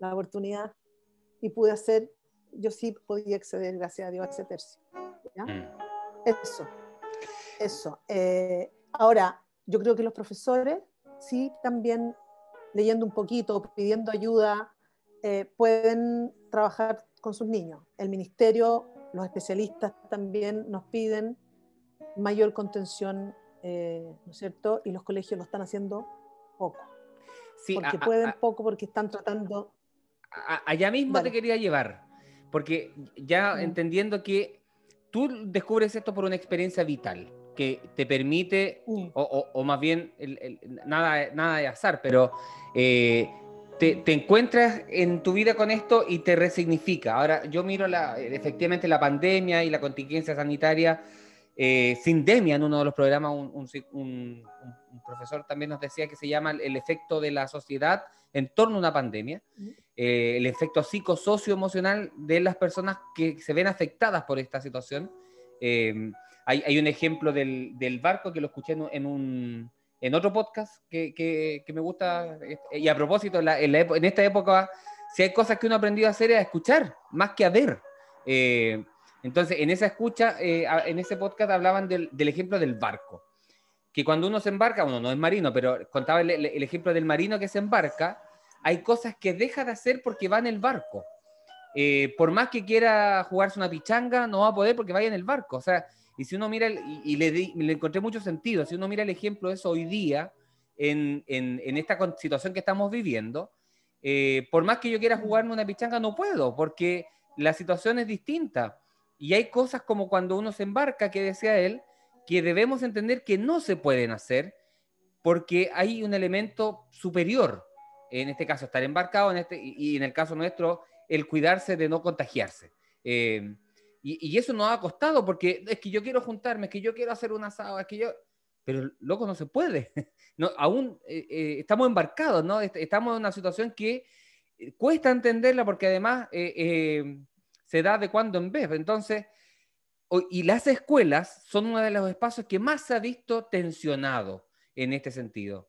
la oportunidad. Y pude hacer, yo sí podía acceder, gracias a Dios, a ese tercio. ¿ya? Mm. Eso, eso. Eh, ahora, yo creo que los profesores sí también leyendo un poquito, pidiendo ayuda, eh, pueden trabajar con sus niños. El ministerio, los especialistas también nos piden mayor contención, eh, ¿no es cierto? Y los colegios lo están haciendo poco. Sí, porque pueden poco, porque están tratando... allá mismo te quería llevar, porque ya entendiendo que tú descubres esto por una experiencia vital que te permite, mm. o, más bien, nada, nada de azar, pero eh, te, encuentras en tu vida con esto y te resignifica. Ahora, yo miro la, efectivamente la pandemia y la contingencia sanitaria, eh, Sindemia, en uno de los programas, un, profesor también nos decía que se llama el efecto de la sociedad en torno a una pandemia, mm. Eh, el efecto psicosocio-emocional de las personas que se ven afectadas por esta situación. Eh, hay, un ejemplo del, barco que lo escuché en, un, en otro podcast que, me gusta. Y a propósito, en, esta época, si hay cosas que uno ha aprendido a hacer es a escuchar, más que a ver. Eh, entonces, en esa escucha, eh, en ese podcast hablaban del, ejemplo del barco. Que cuando uno se embarca, uno no es marino, pero contaba el, ejemplo del marino que se embarca, hay cosas que deja de hacer porque va en el barco. Eh, por más que quiera jugarse una pichanga, no va a poder porque vaya en el barco. O sea, y si uno mira, y, le, le, encontré mucho sentido, si uno mira el ejemplo de eso hoy día, en, en, esta situación que estamos viviendo, eh, por más que yo quiera jugarme una pichanga, no puedo, porque la situación es distinta. Y hay cosas como cuando uno se embarca, que decía él, que debemos entender que no se pueden hacer porque hay un elemento superior, en este caso estar embarcado, en este, y, en el caso nuestro, el cuidarse de no contagiarse. Eh, y, eso nos ha costado porque es que yo quiero juntarme, es que yo quiero hacer un asado, es que yo... Pero loco, no se puede. No, aún eh, eh, estamos embarcados, ¿no? Estamos en una situación que eh, cuesta entenderla porque además se da de cuando en vez. Entonces, y las escuelas son uno de los espacios que más se ha visto tensionado en este sentido.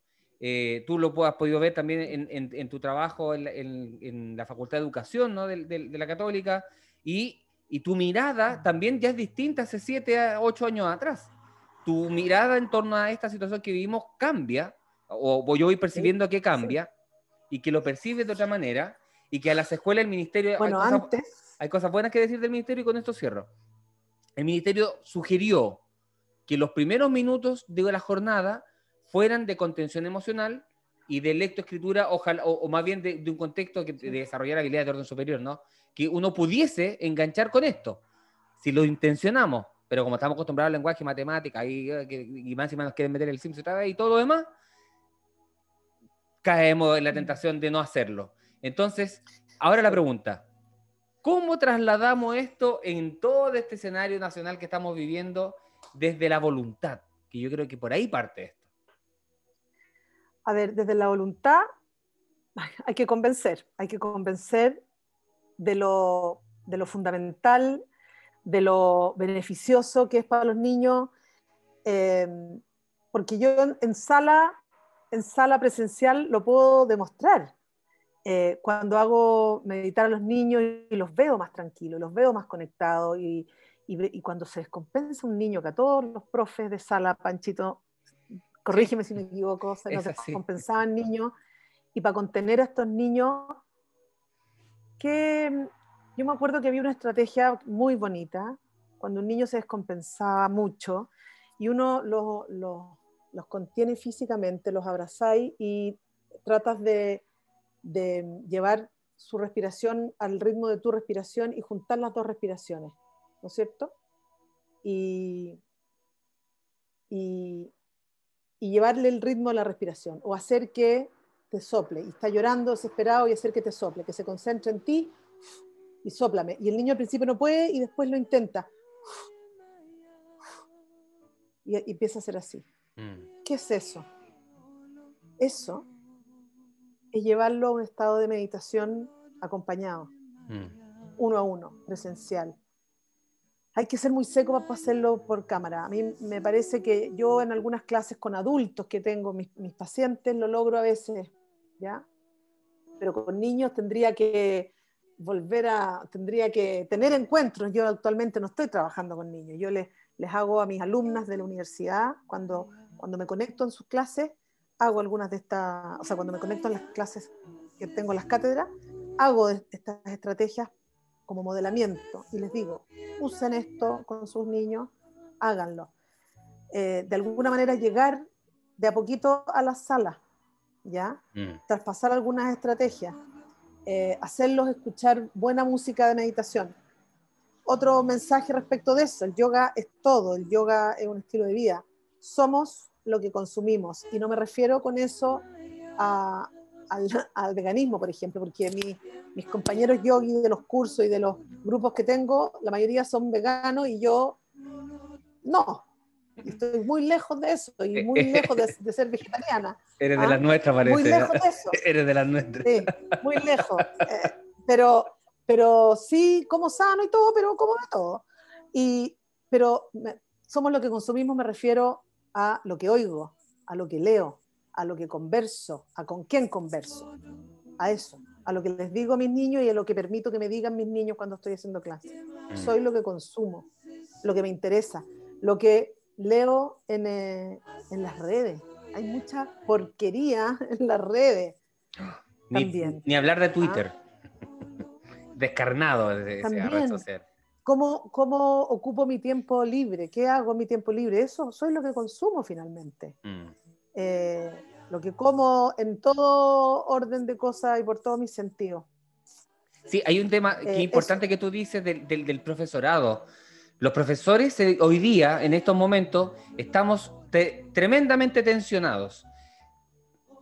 Tú lo has podido ver también en, tu trabajo en, la Facultad de Educación ¿no? de, de, la Católica y y tu mirada también ya es distinta hace siete, ocho años atrás. Tu mirada en torno a esta situación que vivimos cambia, o yo voy percibiendo que cambia, y que lo percibes de otra manera, y que a las escuelas, el ministerio... Bueno, hay, antes... cosas, hay cosas buenas que decir del ministerio, y con esto cierro. El ministerio sugirió que los primeros minutos de la jornada fueran de contención emocional y de lectoescritura, ojalá, o, más bien de, un contexto que, de desarrollar habilidades de orden superior, ¿no? Que uno pudiese enganchar con esto, si lo intencionamos, pero como estamos acostumbrados al lenguaje matemática y, y más y más nos quieren meter el Sims otra vez y todo lo demás, caemos en la tentación de no hacerlo. Entonces, ahora la pregunta, ¿cómo trasladamos esto en todo este escenario nacional que estamos viviendo desde la voluntad? Que yo creo que por ahí parte esto. A ver, desde la voluntad hay que convencer, hay que convencer de lo, de lo fundamental, de lo beneficioso que es para los niños, eh, porque yo en sala en sala presencial lo puedo demostrar. Eh, cuando hago meditar a los niños y los veo más tranquilos, los veo más conectados y, cuando se descompensa un niño, que a todos los profes de sala, Panchito, corrígeme si me equivoco, se nos descompensaban niños y para contener a estos niños, que yo me acuerdo que había una estrategia muy bonita, cuando un niño se descompensaba mucho y uno lo los contiene físicamente, los abrazáis y tratas de, llevar su respiración al ritmo de tu respiración y juntar las dos respiraciones, ¿no es cierto? Y, y, llevarle el ritmo a la respiración o hacer que te sople y está llorando desesperado y hacer que te sople, que se concentre en ti y soplame. Y el niño al principio no puede y después lo intenta. Y, y empieza a ser así. Mm. ¿Qué es eso? Eso es llevarlo a un estado de meditación acompañado, mm. uno a uno, presencial. Hay que ser muy seco para hacerlo por cámara. A mí me parece que yo en algunas clases con adultos que tengo, mis, mis pacientes, lo logro a veces, ¿ya? Pero con niños tendría que volver a, tendría que tener encuentros. Yo actualmente no estoy trabajando con niños. Yo les, les hago a mis alumnas de la universidad, cuando cuando me conecto en sus clases, hago algunas de estas, o sea, cuando me conecto en las clases que tengo en las cátedras, hago estas estrategias como modelamiento y les digo, usen esto con sus niños, háganlo. Eh, de alguna manera llegar de a poquito a la sala, ¿ya? Mm. Traspasar algunas estrategias, eh, hacerlos escuchar buena música de meditación. Otro mensaje respecto de eso, el yoga es todo, el yoga es un estilo de vida. Somos lo que consumimos. Y no me refiero con eso al, veganismo, por ejemplo, porque mis compañeros yogis de los cursos y de los grupos que tengo, la mayoría son veganos y yo no. Estoy muy lejos de eso y muy lejos de, ser vegetariana. Eres de las ¿ah? nuestras, parece. Muy lejos de eso. Eres de las nuestras. Sí, muy lejos. Eh, pero, pero sí, como sano y todo, pero como de todo. Y, pero somos lo que consumimos, me refiero a lo que oigo, a lo que leo, a lo que converso, a con quién converso, a eso, a lo que les digo a mis niños y a lo que permito que me digan mis niños cuando estoy haciendo clase. Mm. Soy lo que consumo, lo que me interesa, lo que leo en, eh, en las redes. Hay mucha porquería en las redes. Ni, ni hablar de Twitter. ¿Ah? Descarnado de esa red social. ¿Cómo, ¿Cómo, ocupo mi tiempo libre? ¿Qué hago en mi tiempo libre? Eso soy lo que consumo finalmente. Mm. Eh, lo que como en todo orden de cosas y por todos mis sentidos. Sí, hay un tema que eh, importante que tú dices del, del, profesorado. Los profesores eh, hoy día, en estos momentos, estamos tremendamente tensionados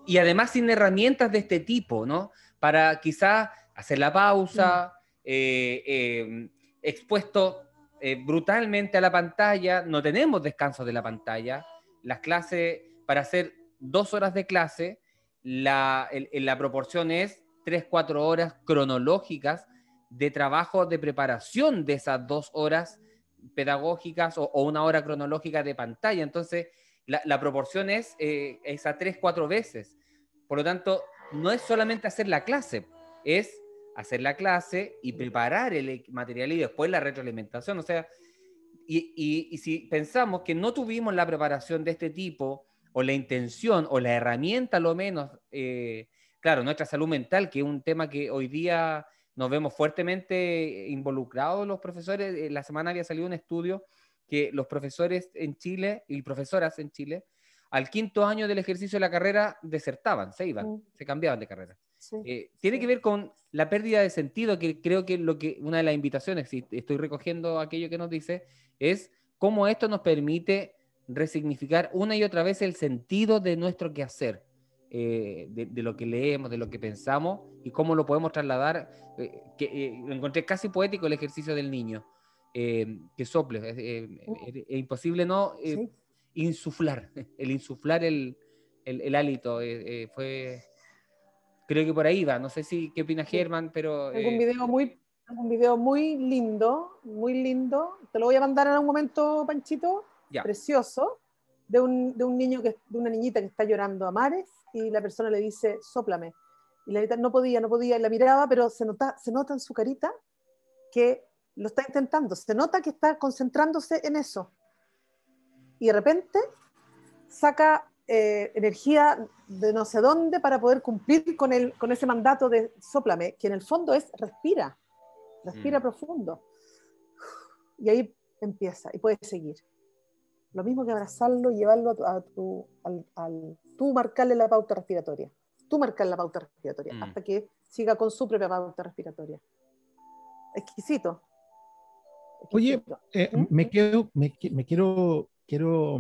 y además sin herramientas de este tipo, ¿no? Para quizás hacer la pausa, mm expuesto eh, brutalmente a la pantalla, no tenemos descanso de la pantalla. Las clases, para hacer dos horas de clase, la, la proporción es tres, cuatro horas cronológicas de trabajo de preparación de esas dos horas pedagógicas o, una hora cronológica de pantalla. Entonces, la, proporción es eh, esa tres, cuatro veces. Por lo tanto, no es solamente hacer la clase, es hacer la clase y preparar el material y después la retroalimentación. O sea, y, si pensamos que no tuvimos la preparación de este tipo, o la intención, o la herramienta, lo menos, eh, claro, nuestra salud mental, que es un tema que hoy día nos vemos fuertemente involucrados los profesores. Eh, la semana había salido un estudio que los profesores en Chile y profesoras en Chile al quinto año del ejercicio de la carrera desertaban, se iban, se cambiaban de carrera. Sí. Eh, tiene sí. que ver con la pérdida de sentido, que creo que lo que una de las invitaciones, si estoy recogiendo aquello que nos dice, es cómo esto nos permite resignificar una y otra vez el sentido de nuestro quehacer, eh, de, de lo que leemos, de lo que pensamos y cómo lo podemos trasladar. eh, que, eh, encontré casi poético el ejercicio del niño, eh, que sople. Es, eh, es- es imposible no eh, Sí. insuflar, el insuflar el, el, el hálito. fue, creo que por ahí va. No sé si qué opina. Germán, pero... Tengo un video muy, un video muy lindo, muy lindo. Te lo voy a mandar en un momento, Panchito. Precioso. De un, de un niño que, de una niñita que está llorando a mares y la persona le dice, sóplame. Y la niñita no podía, no podía, y la miraba, pero se nota, se nota en su carita que lo está intentando. Se nota que está concentrándose en eso. Y de repente saca eh, energía de no sé dónde para poder cumplir con, el, con ese mandato de sóplame, que en el fondo es respira, respira Mm. profundo. Y ahí empieza y puedes seguir. Lo mismo que abrazarlo y llevarlo a tu, a tu- al, al- tú marcarle la pauta respiratoria. Tú marcar la pauta respiratoria Mm. hasta que siga con su propia pauta respiratoria. Exquisito. Oye, Exquisito. Eh, ¿Mm? me quedo, me, me quiero, quiero,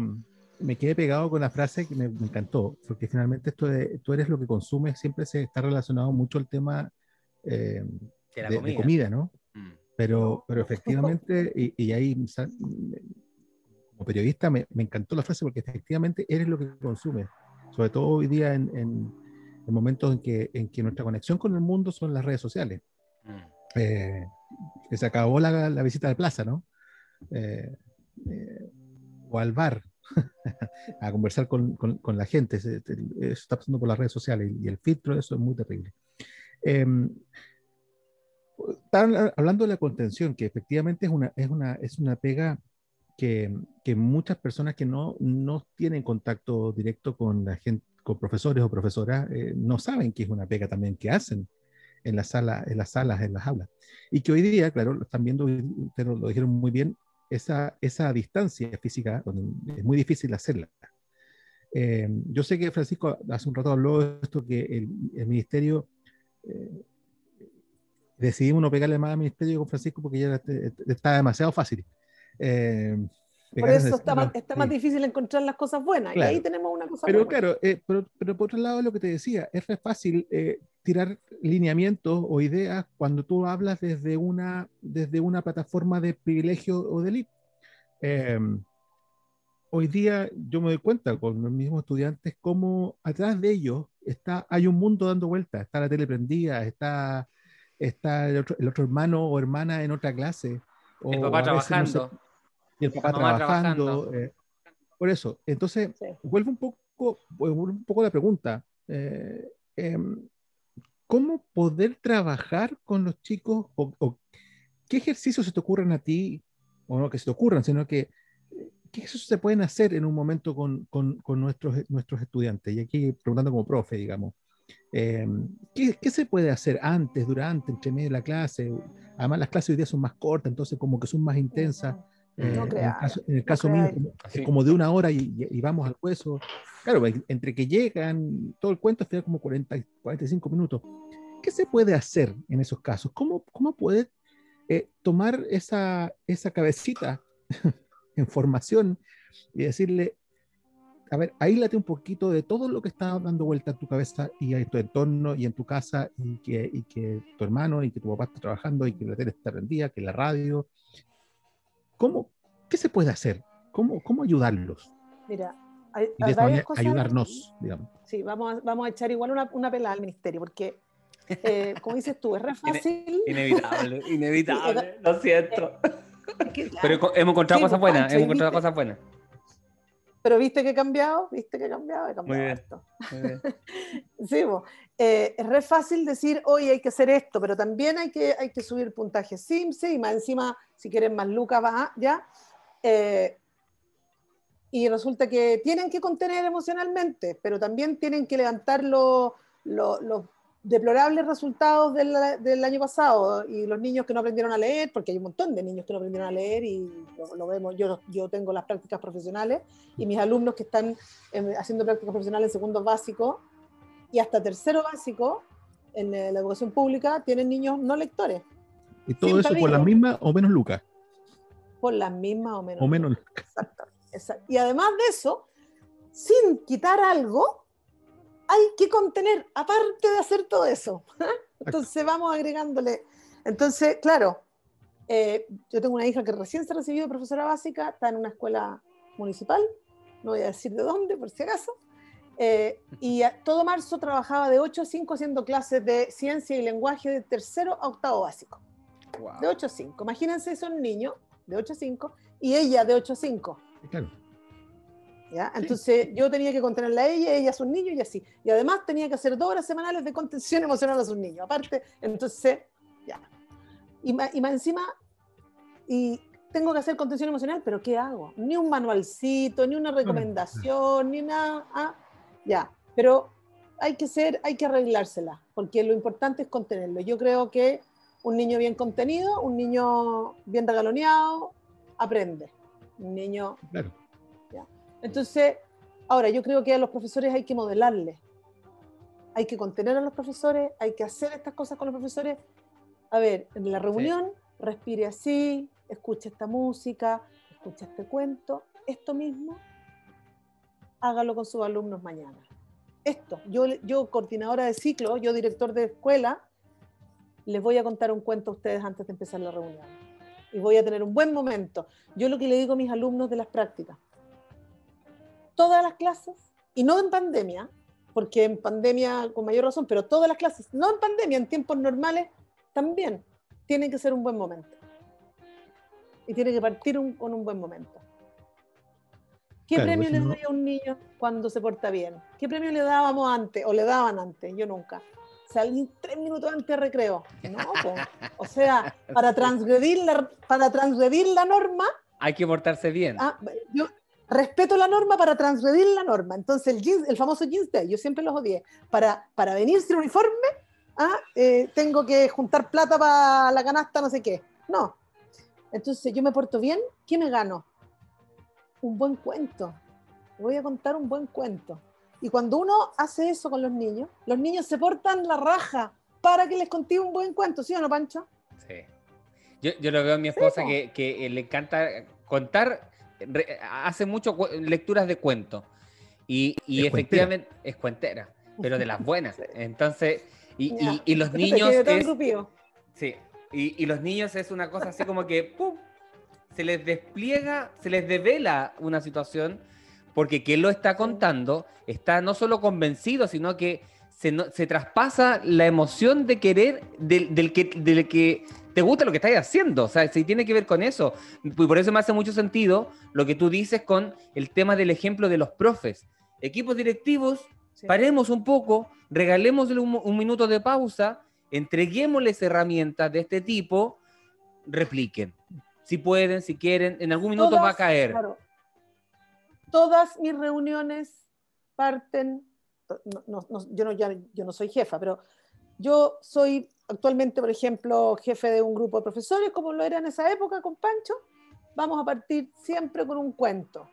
me quedé pegado con la frase que me, me encantó, porque finalmente esto de tú eres lo que consumes siempre se está relacionado mucho al tema eh, de la de, de comida. comida, ¿no? Mm. Pero, pero efectivamente, y, y ahí como periodista me, me encantó la frase porque efectivamente eres lo que consumes, sobre todo hoy día en, en- en momentos en que, en que nuestra conexión con el mundo son las redes sociales. Mm. Eh, que se acabó la, la visita de plaza, ¿no? Eh, eh, o al bar a conversar con, con- con la gente. Eso está pasando por las redes sociales y el filtro de eso es muy terrible. Eh, estaban hablando de la contención, que efectivamente es una, es una, es una pega que, que muchas personas que no, no tienen contacto directo con la gente, con profesores o profesoras, eh, no saben que es una pega también que hacen en, la sala, en las salas, en las aulas. Y que hoy día, claro, lo están viendo, ustedes lo, dijeron muy bien, esa, esa distancia física es muy difícil hacerla. Eh, yo sé que Francisco hace un rato habló de esto, que el, el ministerio, eh, decidimos no pegarle más al ministerio con Francisco porque ya está demasiado fácil. Eh, Por eso está, más, está más sí. difícil encontrar las cosas buenas. Claro. Y ahí tenemos una cosa Pero buena. claro, eh, pero, pero por otro lado, lo que te decía, es re fácil eh, tirar lineamientos o ideas cuando tú hablas desde una, desde una plataforma de privilegio o de elite. Eh, hoy día yo me doy cuenta con los mismos estudiantes cómo atrás de ellos está, hay un mundo dando vueltas, está la tele prendida, está, está el, otro, el otro hermano o hermana en otra clase. O El papá veces no sé- trabajando. Y el papá trabajando. trabajando. eh, por eso, entonces, Sí. vuelve un poco, vuelve un poco la pregunta. eh, em, ¿Cómo poder trabajar con los chicos? O, o ¿Qué ejercicios se te ocurren a ti? O no que se te ocurran, sino que eh, ¿qué ejercicios se pueden hacer en un momento con, con- con nuestros, nuestros estudiantes? Y aquí preguntando como profe, digamos. Em, ¿qué, qué se puede hacer antes, durante, entre medio de la clase? Además, las clases hoy día son más cortas, entonces como que son más intensas. No Eh, en el caso, en el no caso mío, creáis. como, Así. como de una hora y, y- y vamos al hueso. Claro, en- entre que llegan, todo el cuento, final como 40, y 45 minutos. ¿Qué se puede hacer en esos casos? ¿Cómo, cómo poder eh, tomar esa, esa cabecita en formación y decirle, a ver, aíslate un poquito de todo lo que está dando vuelta en tu cabeza y en tu entorno y en tu casa y que, y que tu hermano y que tu papá está trabajando y que la tele está prendida, que la radio. ¿Cómo, ¿Qué se puede hacer? ¿Cómo, cómo ayudarlos? Mira, hay, Y de esta manera cosas. ayudarnos, digamos. Sí, vamos a, vamos a echar igual una, una pelada al ministerio, porque, eh, como dices tú, es re fácil. Inevitable, inevitable. Lo siento. Pero hemos encontrado Sí, cosas pues, buenas, hemos encontrado cosas buenas. Pero viste que he cambiado, viste que he cambiado, he cambiado bien. harto. Muy bien. Sí, bo. Eh, es re fácil decir, hoy hay que hacer esto, pero también hay que, hay que subir puntaje SIMSE y más encima, si quieren más lucas, va, ya. Eh, y resulta que tienen que contener emocionalmente, pero también tienen que levantar lo- lo- lo- deplorables resultados del, del, año pasado y los niños que no aprendieron a leer, porque hay un montón de niños que no aprendieron a leer y lo, vemos, yo, yo tengo las prácticas profesionales y mis alumnos que están eh, haciendo prácticas profesionales en segundo básico y hasta tercero básico en eh, la educación pública tienen niños no lectores. Y todo eso por las mismas o menos lucas. Por las mismas o menos. O menos lucas. Exacto, exacto. Y además de eso, sin quitar algo, hay que contener, aparte de hacer todo eso. Entonces vamos agregándole. Entonces, claro, eh, yo tengo una hija que recién se recibió de profesora básica, está en una escuela municipal, no voy a decir de dónde por si acaso, eh, y todo marzo trabajaba de 8 a 5 haciendo clases de ciencia y lenguaje de tercero a octavo básico. De 8 a 5. Imagínense, son niños de 8 a 5 y ella de 8 a 5. Claro. Entonces yo tenía que contenerla a ella, ella a sus niños y así. Y además tenía que hacer dos horas semanales de contención emocional a sus niños. Aparte, entonces, ya. Y más, y más encima, y tengo que hacer contención emocional, pero ¿qué hago? Ni un manualcito, ni una recomendación, ni nada. Ah, ya, pero hay que ser, hay que arreglársela, porque lo importante es contenerlo. Yo creo que un niño bien contenido, un niño bien regaloneado, aprende. Un niño claro. Entonces, ahora yo creo que a los profesores hay que modelarles. Hay que contener a los profesores, hay que hacer estas cosas con los profesores. A ver, en la reunión, respire así, escuche esta música, escuche este cuento, esto mismo, hágalo con sus alumnos mañana. Esto, yo, yo coordinadora de ciclo, yo director de escuela, les voy a contar un cuento a ustedes antes de empezar la reunión. Y voy a tener un buen momento. Yo lo que le digo a mis alumnos de las prácticas, todas las clases, y no en pandemia, porque en pandemia con mayor razón, pero todas las clases, no en pandemia, en tiempos normales, también tienen que ser un buen momento. Y tiene que partir con un buen momento. ¿Qué premio le doy a un niño cuando se porta bien? ¿Qué premio le dábamos antes o le daban antes? Yo nunca. Salí tres minutos antes de recreo. No, o sea, para transgredir la, para transgredir la norma. Hay que portarse bien. Ah, yo, respeto la norma para transgredir la norma. Entonces, el, el famoso jeans day, yo siempre los odié. Para, para venir sin uniforme, ah, eh, tengo que juntar plata para la canasta, no sé qué. No. Entonces, yo me porto bien, ¿qué me gano? Un buen cuento. Voy a contar un buen cuento. Y cuando uno hace eso con los niños, los niños se portan la raja para que les conté un buen cuento, ¿sí o no, Pancho? Sí. Yo, yo lo veo a mi esposa que, que le encanta contar hace mucho lecturas de cuentos. Y, y efectivamente es cuentera, pero de las buenas. Entonces, y, y, los niños. Es, sí, y, los niños es una cosa así como que ¡pum! se les despliega, se les devela una situación, porque quien lo está contando está no solo convencido, sino que se, se traspasa la emoción de querer del, del, que, del que te gusta lo que estás haciendo, o sea, si tiene que ver con eso. Y por eso me hace mucho sentido lo que tú dices con el tema del ejemplo de los profes. Equipos directivos, paremos un poco, regalémosle un, minuto de pausa, entreguémosles herramientas de este tipo, repliquen. Si pueden, si quieren, en algún minuto va a caer. Todas mis reuniones parten, yo, no, yo no soy jefa, pero yo soy actualmente, por ejemplo, jefe de un grupo de profesores, como lo era en esa época con Pancho, vamos a partir siempre con un cuento.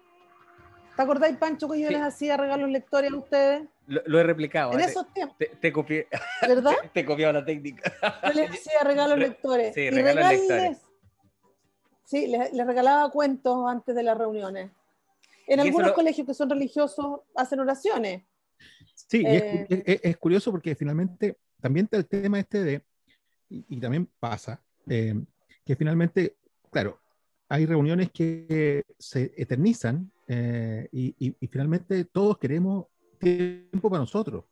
¿Te acordáis, Pancho, que yo les hacía regalos lectores a ustedes? Lo, he replicado. En esos tiempos. Te, copié. ¿Verdad? te he copiado la técnica. Yo les hacía regalos lectores. Sí, regalos lectores. Sí, les, regalaba cuentos antes de las reuniones. En algunos colegios que son religiosos hacen oraciones. Sí, es, eh, es, curioso porque finalmente también está el tema este de, y, también pasa, eh, que finalmente, claro, hay reuniones que se eternizan eh, y, finalmente todos queremos tiempo para nosotros.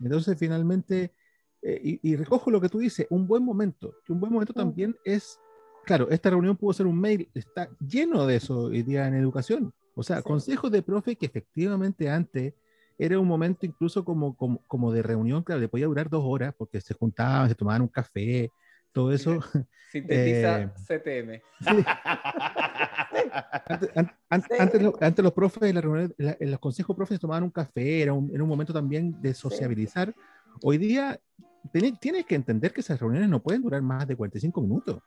Entonces, finalmente, eh, y, recojo lo que tú dices, un buen momento, que un buen momento también es, claro, esta reunión pudo ser un mail, está lleno de eso hoy día en educación. O sea, consejos de profe que efectivamente antes era un momento incluso como, como, como, de reunión, claro, le podía durar dos horas porque se juntaban, se tomaban un café, todo eso. Sintetiza eh, CTM. Antes, los, profes, en, los consejos profes tomaban un café, era un, era un momento también de sociabilizar. Hoy día tienes que entender que esas reuniones no pueden durar más de 45 minutos.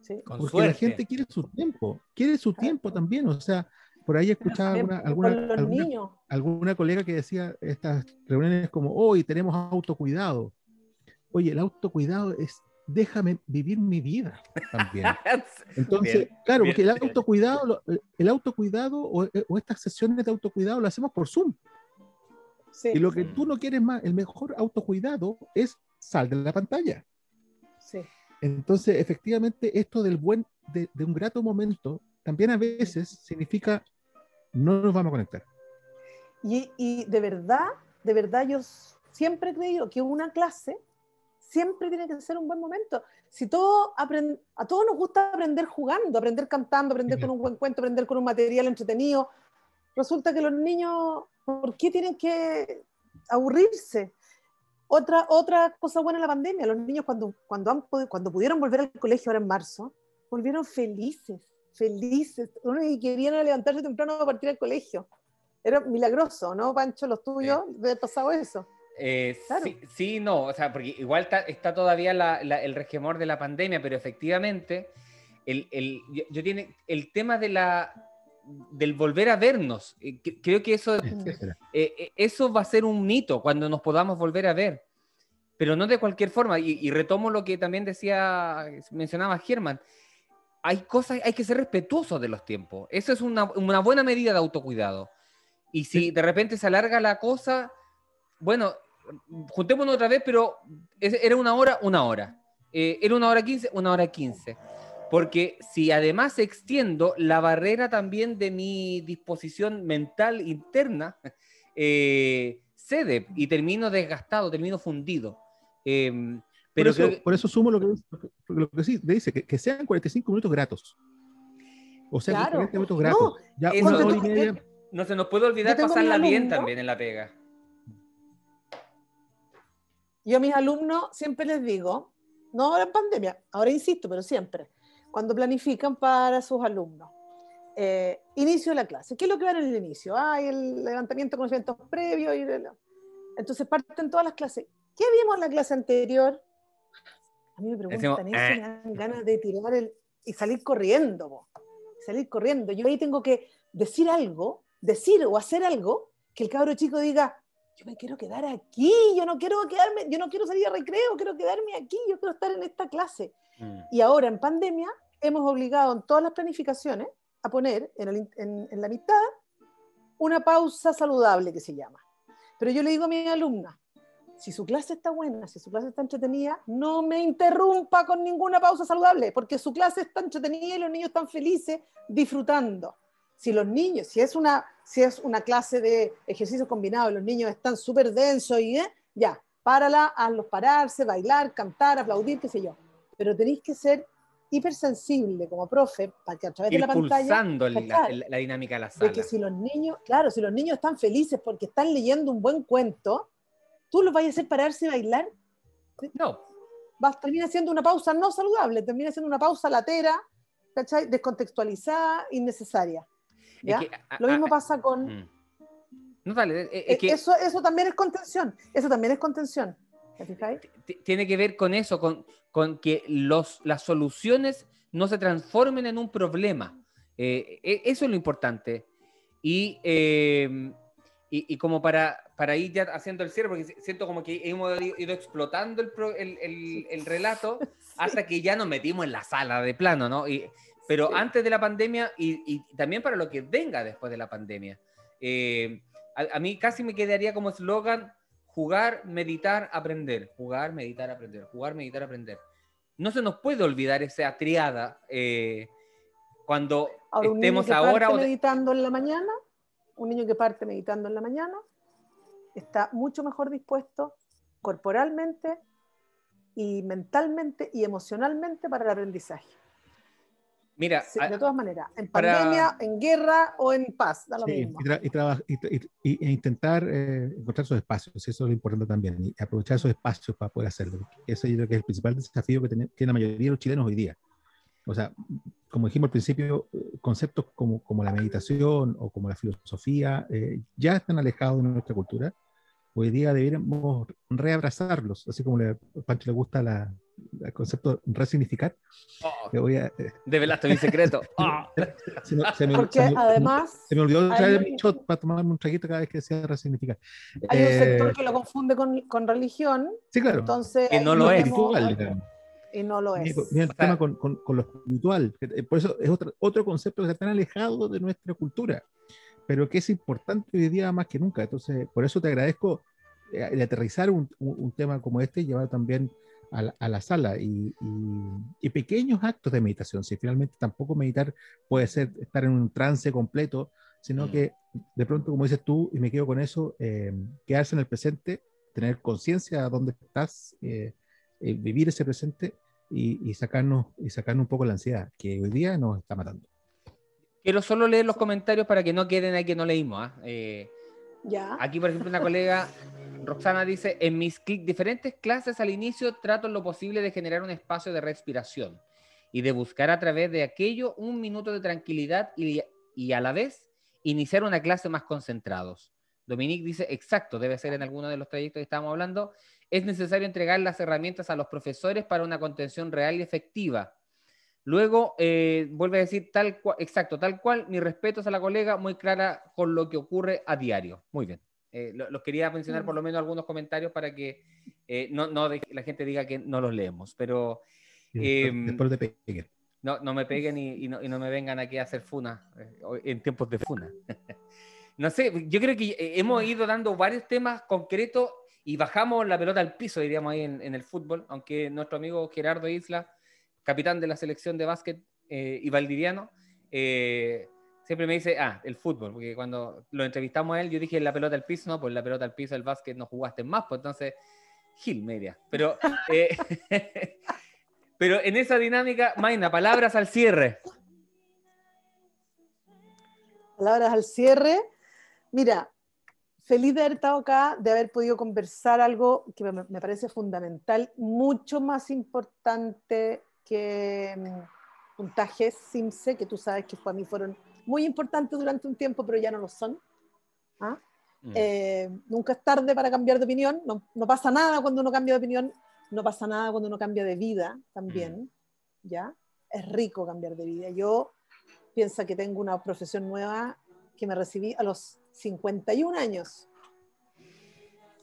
Sí. porque la gente quiere su tiempo, quiere su tiempo también. O sea, por ahí escuchaba alguna, alguna, alguna, colega que decía estas reuniones como, hoy tenemos autocuidado. Oye, el autocuidado es déjame vivir mi vida también. Entonces, claro, porque el autocuidado, el autocuidado o, o, estas sesiones de autocuidado lo hacemos por Zoom. Y lo que tú no quieres más, el mejor autocuidado es sal de la pantalla. Sí. Entonces, efectivamente, esto del buen, de, un grato momento, también a veces significa no nos vamos a conectar. Y, y de verdad, de verdad, yo siempre he creído que una clase siempre tiene que ser un buen momento. Si todo a todos nos gusta aprender jugando, aprender cantando, aprender con un buen cuento, aprender con un material entretenido, resulta que los niños, ¿por qué tienen que aburrirse? Otra, otra cosa buena en la pandemia, los niños cuando, cuando, han, cuando pudieron volver al colegio ahora en marzo, volvieron felices, felices, y querían levantarse temprano a partir del colegio. Era milagroso, ¿no, Pancho? Los tuyos, sí. de pasado eso. Eh, sí, no, o sea, porque igual está, todavía el regemor de la pandemia, pero efectivamente, el, el, yo tiene, el tema de la, del volver a vernos. Eh, creo que eso, eh, eh, eso va a ser un mito cuando nos podamos volver a ver, pero no de cualquier forma. Y, retomo lo que también decía, mencionaba Germán. Hay cosas, hay que ser respetuosos de los tiempos. Eso es una, buena medida de autocuidado. Y si de repente se alarga la cosa, bueno, juntémonos otra vez, pero era una hora, una hora. era una hora quince, una hora quince porque si además extiendo la barrera también de mi disposición mental interna, eh, cede y termino desgastado, termino fundido. Em, pero por, eso, por eso sumo lo que, lo que sí, dice, que, sean 45 minutos gratos. O sea, 40 minutos gratos. No, ya una hora y media. No se nos puede olvidar pasarla bien también en la pega. Yo a mis alumnos siempre les digo, no ahora en pandemia, ahora insisto, pero siempre, cuando planifican para sus alumnos. Eh, inicio de la clase. ¿Qué es lo que van en el inicio? Ah, el levantamiento de conocimientos previos. Y entonces parten todas las clases. ¿Qué vimos en la clase anterior? A mí me preguntan eso y me dan eh". ganas de tirar el, y salir corriendo. Salir corriendo. Yo ahí tengo que decir algo, decir o hacer algo que el cabro chico diga, yo me quiero quedar aquí, yo no quiero quedarme, yo no quiero salir a recreo, quiero quedarme aquí, yo quiero estar en esta clase. Mm. Y ahora en pandemia hemos obligado en todas las planificaciones a poner en, en, la mitad una pausa saludable que se llama. Pero yo le digo a mi alumna, si su clase está buena, si su clase está entretenida, no me interrumpa con ninguna pausa saludable, porque su clase está entretenida y los niños están felices disfrutando. Si los niños, si es una, si es una clase de ejercicio combinado y los niños están súper densos y ¿eh? ya, párala, hazlos pararse, bailar, cantar, aplaudir, qué sé yo. Pero tenéis que ser hipersensible como profe para que a través de la pantalla la, la, dinámica de la sala. que si los niños, claro, si los niños están felices porque están leyendo un buen cuento, tú los vas a hacer pararse y bailar. No. Vas, termina siendo una pausa no saludable, termina siendo una pausa latera, ¿cachai? descontextualizada, innecesaria. Lo mismo pasa con... Mm. No, dale, es que... eso, eso también es contención, eso también es contención. Tiene que ver con eso, con, con que los, las soluciones no se transformen en un problema. Eh, e, eso es lo importante. Y, em, y, y, como para, para ir ya haciendo el cierre, porque siento como que hemos ido explotando el, el, el, relato hasta que ya nos metimos en la sala de plano, ¿no? Y, pero antes de la pandemia y, y, también para lo que venga después de la pandemia. Eh, a, a, mí casi me quedaría como eslogan jugar, meditar, aprender, jugar, meditar, aprender, jugar, meditar, aprender. No se nos puede olvidar esa triada eh, cuando estemos ahora... meditando en la mañana, un niño que parte meditando en la mañana está mucho mejor dispuesto corporalmente y mentalmente y emocionalmente para el aprendizaje. Mira, de todas maneras, en pandemia, en guerra o en paz, da lo mismo. Y, intentar eh, encontrar esos espacios, eso es lo importante también, y aprovechar esos espacios para poder hacerlo. Ese yo creo que es el principal desafío que tiene, la mayoría de los chilenos hoy día. O sea, como dijimos al principio, conceptos como, como la meditación o como la filosofía eh, ya están alejados de nuestra cultura hoy día deberíamos reabrazarlos, así como le, a Pancho le gusta la, el concepto resignificar. Oh, que voy a, eh, develaste mi secreto. Oh. se me- se me- Porque se me- además se me olvidó traer un- mi shot para tomarme un traguito cada vez que decía resignificar. hay un Eh, sector que lo confunde con, con religión, Sí, claro. entonces... Que no lo es. Y no lo es. Mira, mira el O sea- tema con, con- con lo espiritual. eh, Por eso es otro, otro concepto que está tan alejado de nuestra cultura, pero que es importante hoy día más que nunca. Entonces, por eso te agradezco eh, el aterrizar un, un- un tema como este y llevar también a la, a la sala y, y- y pequeños actos de meditación. Si finalmente tampoco meditar puede ser estar en un trance completo, sino Mm. que de pronto, como dices tú, y me quedo con eso, eh, quedarse en el presente, tener conciencia de dónde estás, eh, eh, vivir ese presente y, y sacarnos y sacarnos un poco la ansiedad que hoy día nos está matando. Quiero solo leer los comentarios para que no queden ahí que no leímos. ¿ah? Eh, Ya. Aquí, por ejemplo, una colega, Roxana, dice, en mis diferentes clases al inicio trato lo posible de generar un espacio de respiración y de buscar a través de aquello un minuto de tranquilidad y, y a la vez iniciar una clase más concentrados. Dominique dice, exacto, debe ser en alguno de los trayectos que estábamos hablando, es necesario entregar las herramientas a los profesores para una contención real y efectiva. Luego eh, vuelve a decir tal cual, exacto, tal cual, mis respetos a la colega, muy clara con lo que ocurre a diario. Muy bien. Eh, lo- los quería mencionar por lo menos algunos comentarios para que eh, no, no de- la gente diga que no los leemos, pero Y después, te peguen. no, no me peguen y, y no, y no me vengan aquí a hacer funa eh, en tiempos de funa. no sé, yo creo que eh, hemos ido dando varios temas concretos y bajamos la pelota al piso, diríamos ahí en, en el fútbol, aunque nuestro amigo Gerardo Isla, capitán de la selección de básquet eh, y valdiriano, eh, siempre me dice, ah, el fútbol, porque cuando lo entrevistamos a él, yo dije la pelota al piso, no, pues la pelota al piso, el básquet no jugaste más, pues entonces, Gil media. Pero, eh, pero en esa dinámica, Maina, palabras al cierre. palabras al cierre. Mira, feliz de haber estado acá, de haber podido conversar algo que me, me parece fundamental, mucho más importante que mm, puntajes SIMSE, que tú sabes que para mí fueron muy importantes durante un tiempo, pero ya no lo son. ¿Ah? Mm. Eh, nunca es tarde para cambiar de opinión, no, no pasa nada cuando uno cambia de opinión, no pasa nada cuando uno cambia de vida también, ¿ya? Es rico cambiar de vida. Yo pienso que tengo una profesión nueva que me recibí a los 51 años,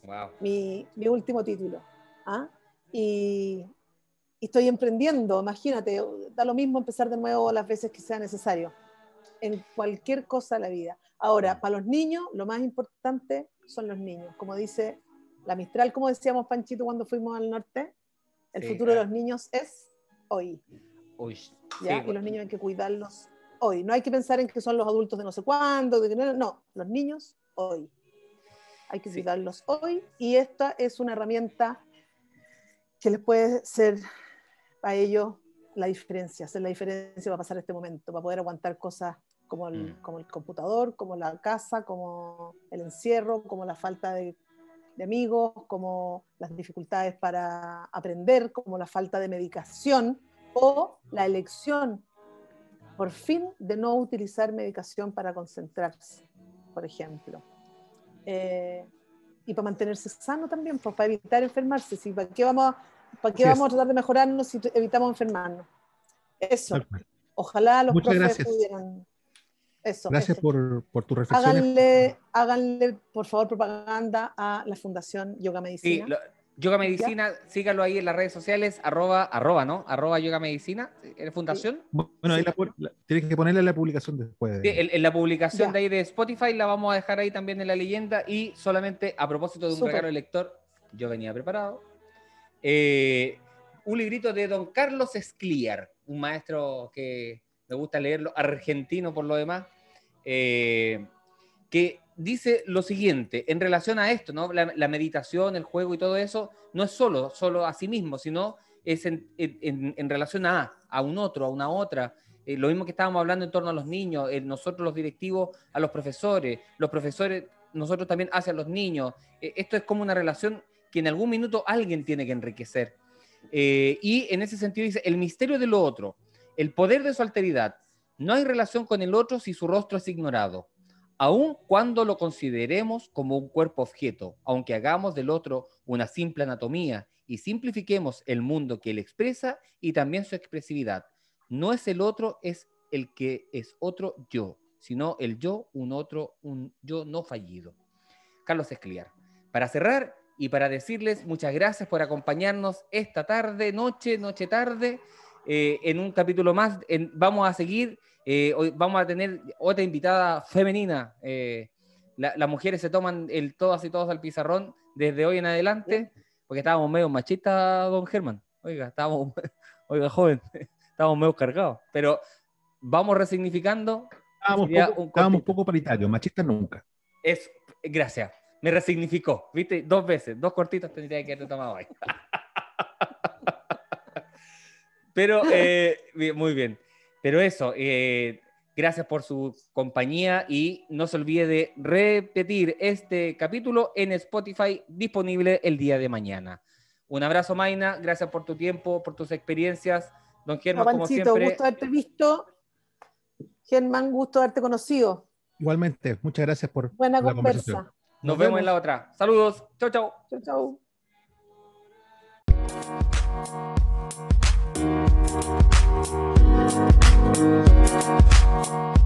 Wow. mi, mi último título. ¿ah? Y, y estoy emprendiendo, imagínate, da lo mismo empezar de nuevo las veces que sea necesario, en cualquier cosa de la vida. Ahora, para los niños, lo más importante son los niños. Como dice la Mistral, como decíamos Panchito cuando fuimos al norte, el Sí, futuro de los niños es hoy. Uy, ¿ya? sí, y los niños hay que cuidarlos hoy. No hay que pensar en que son los adultos de no sé cuándo, de que no, no, los niños hoy. Hay que Sí. cuidarlos hoy y esta es una herramienta que les puede ser a ellos la diferencia, hacer la diferencia para pasar este momento, para poder aguantar cosas como el, Mm. como el computador, como la casa, como el encierro, como la falta de, de amigos, como las dificultades para aprender, como la falta de medicación o la elección, por fin, de no utilizar medicación para concentrarse, por ejemplo. Eh, y para mantenerse sano también, pues, para evitar enfermarse. ¿sí? ¿Para qué, vamos, a- ¿Para qué Así vamos a tratar de mejorarnos si evitamos enfermarnos? Eso. Ojalá los Muchas profes gracias. pudieran. Eso. Gracias eso. por, por tus reflexiones. Háganle, háganle, por favor, propaganda a la Fundación Yoga Sí, Medicina. lo- Yoga Medicina, sígalo ahí en las redes sociales, arroba, arroba, ¿no? Arroba Yoga Medicina, ¿en fundación? Bueno, ahí la, pu- la- tienes que ponerle la publicación después. Sí, en, en la publicación Ya. de ahí de Spotify la vamos a dejar ahí también en la leyenda y solamente a propósito de un Súper. regalo lector, yo venía preparado, eh, un librito de don Carlos Escliar, un maestro que me gusta leerlo, argentino por lo demás, eh, que dice lo siguiente en relación a esto, ¿no? La, meditación, el juego y todo eso, no es solo, solo a sí mismo, sino es en, en- en- en relación a, a un otro, a una otra. Eh, lo mismo que estábamos hablando en torno a los niños, eh, nosotros los directivos a los profesores, los profesores, nosotros también hacia los niños. Eh, esto es como una relación que en algún minuto alguien tiene que enriquecer. Eh, y en ese sentido dice, el misterio de lo otro, el poder de su alteridad, no hay relación con el otro si su rostro es ignorado. Aun cuando lo consideremos como un cuerpo objeto, aunque hagamos del otro una simple anatomía y simplifiquemos el mundo que él expresa y también su expresividad. No es el otro, es el que es otro yo, sino el yo, un otro, un yo no fallido. Carlos Escliar. Para cerrar y para decirles muchas gracias por acompañarnos esta tarde, noche, noche tarde, eh, en un capítulo más. vamos a seguir, eh, hoy vamos a tener otra invitada femenina. Eh, las mujeres se toman el todas y todos al pizarrón desde hoy en adelante porque estábamos medio machistas, don Germán. Oiga, estábamos, oiga, joven, estábamos medio cargados. Pero vamos resignificando. Estábamos poco, paritarios, machistas nunca. Es, gracias, me resignificó, ¿viste? Dos veces, dos cortitos tendría que haber tomado ahí. Pero, eh, muy bien. Pero eso, eh, Gracias por su compañía y no se olvide de repetir este capítulo en Spotify disponible el día de mañana. Un abrazo, Maina. Gracias por tu tiempo, por tus experiencias. Don Germán, como siempre. gusto haberte visto. Germán, gusto haberte conocido. Igualmente, muchas gracias por Buena la conversa. Nos, vemos. en la otra. Saludos. Chau, chau. Chau, chau. Thank you.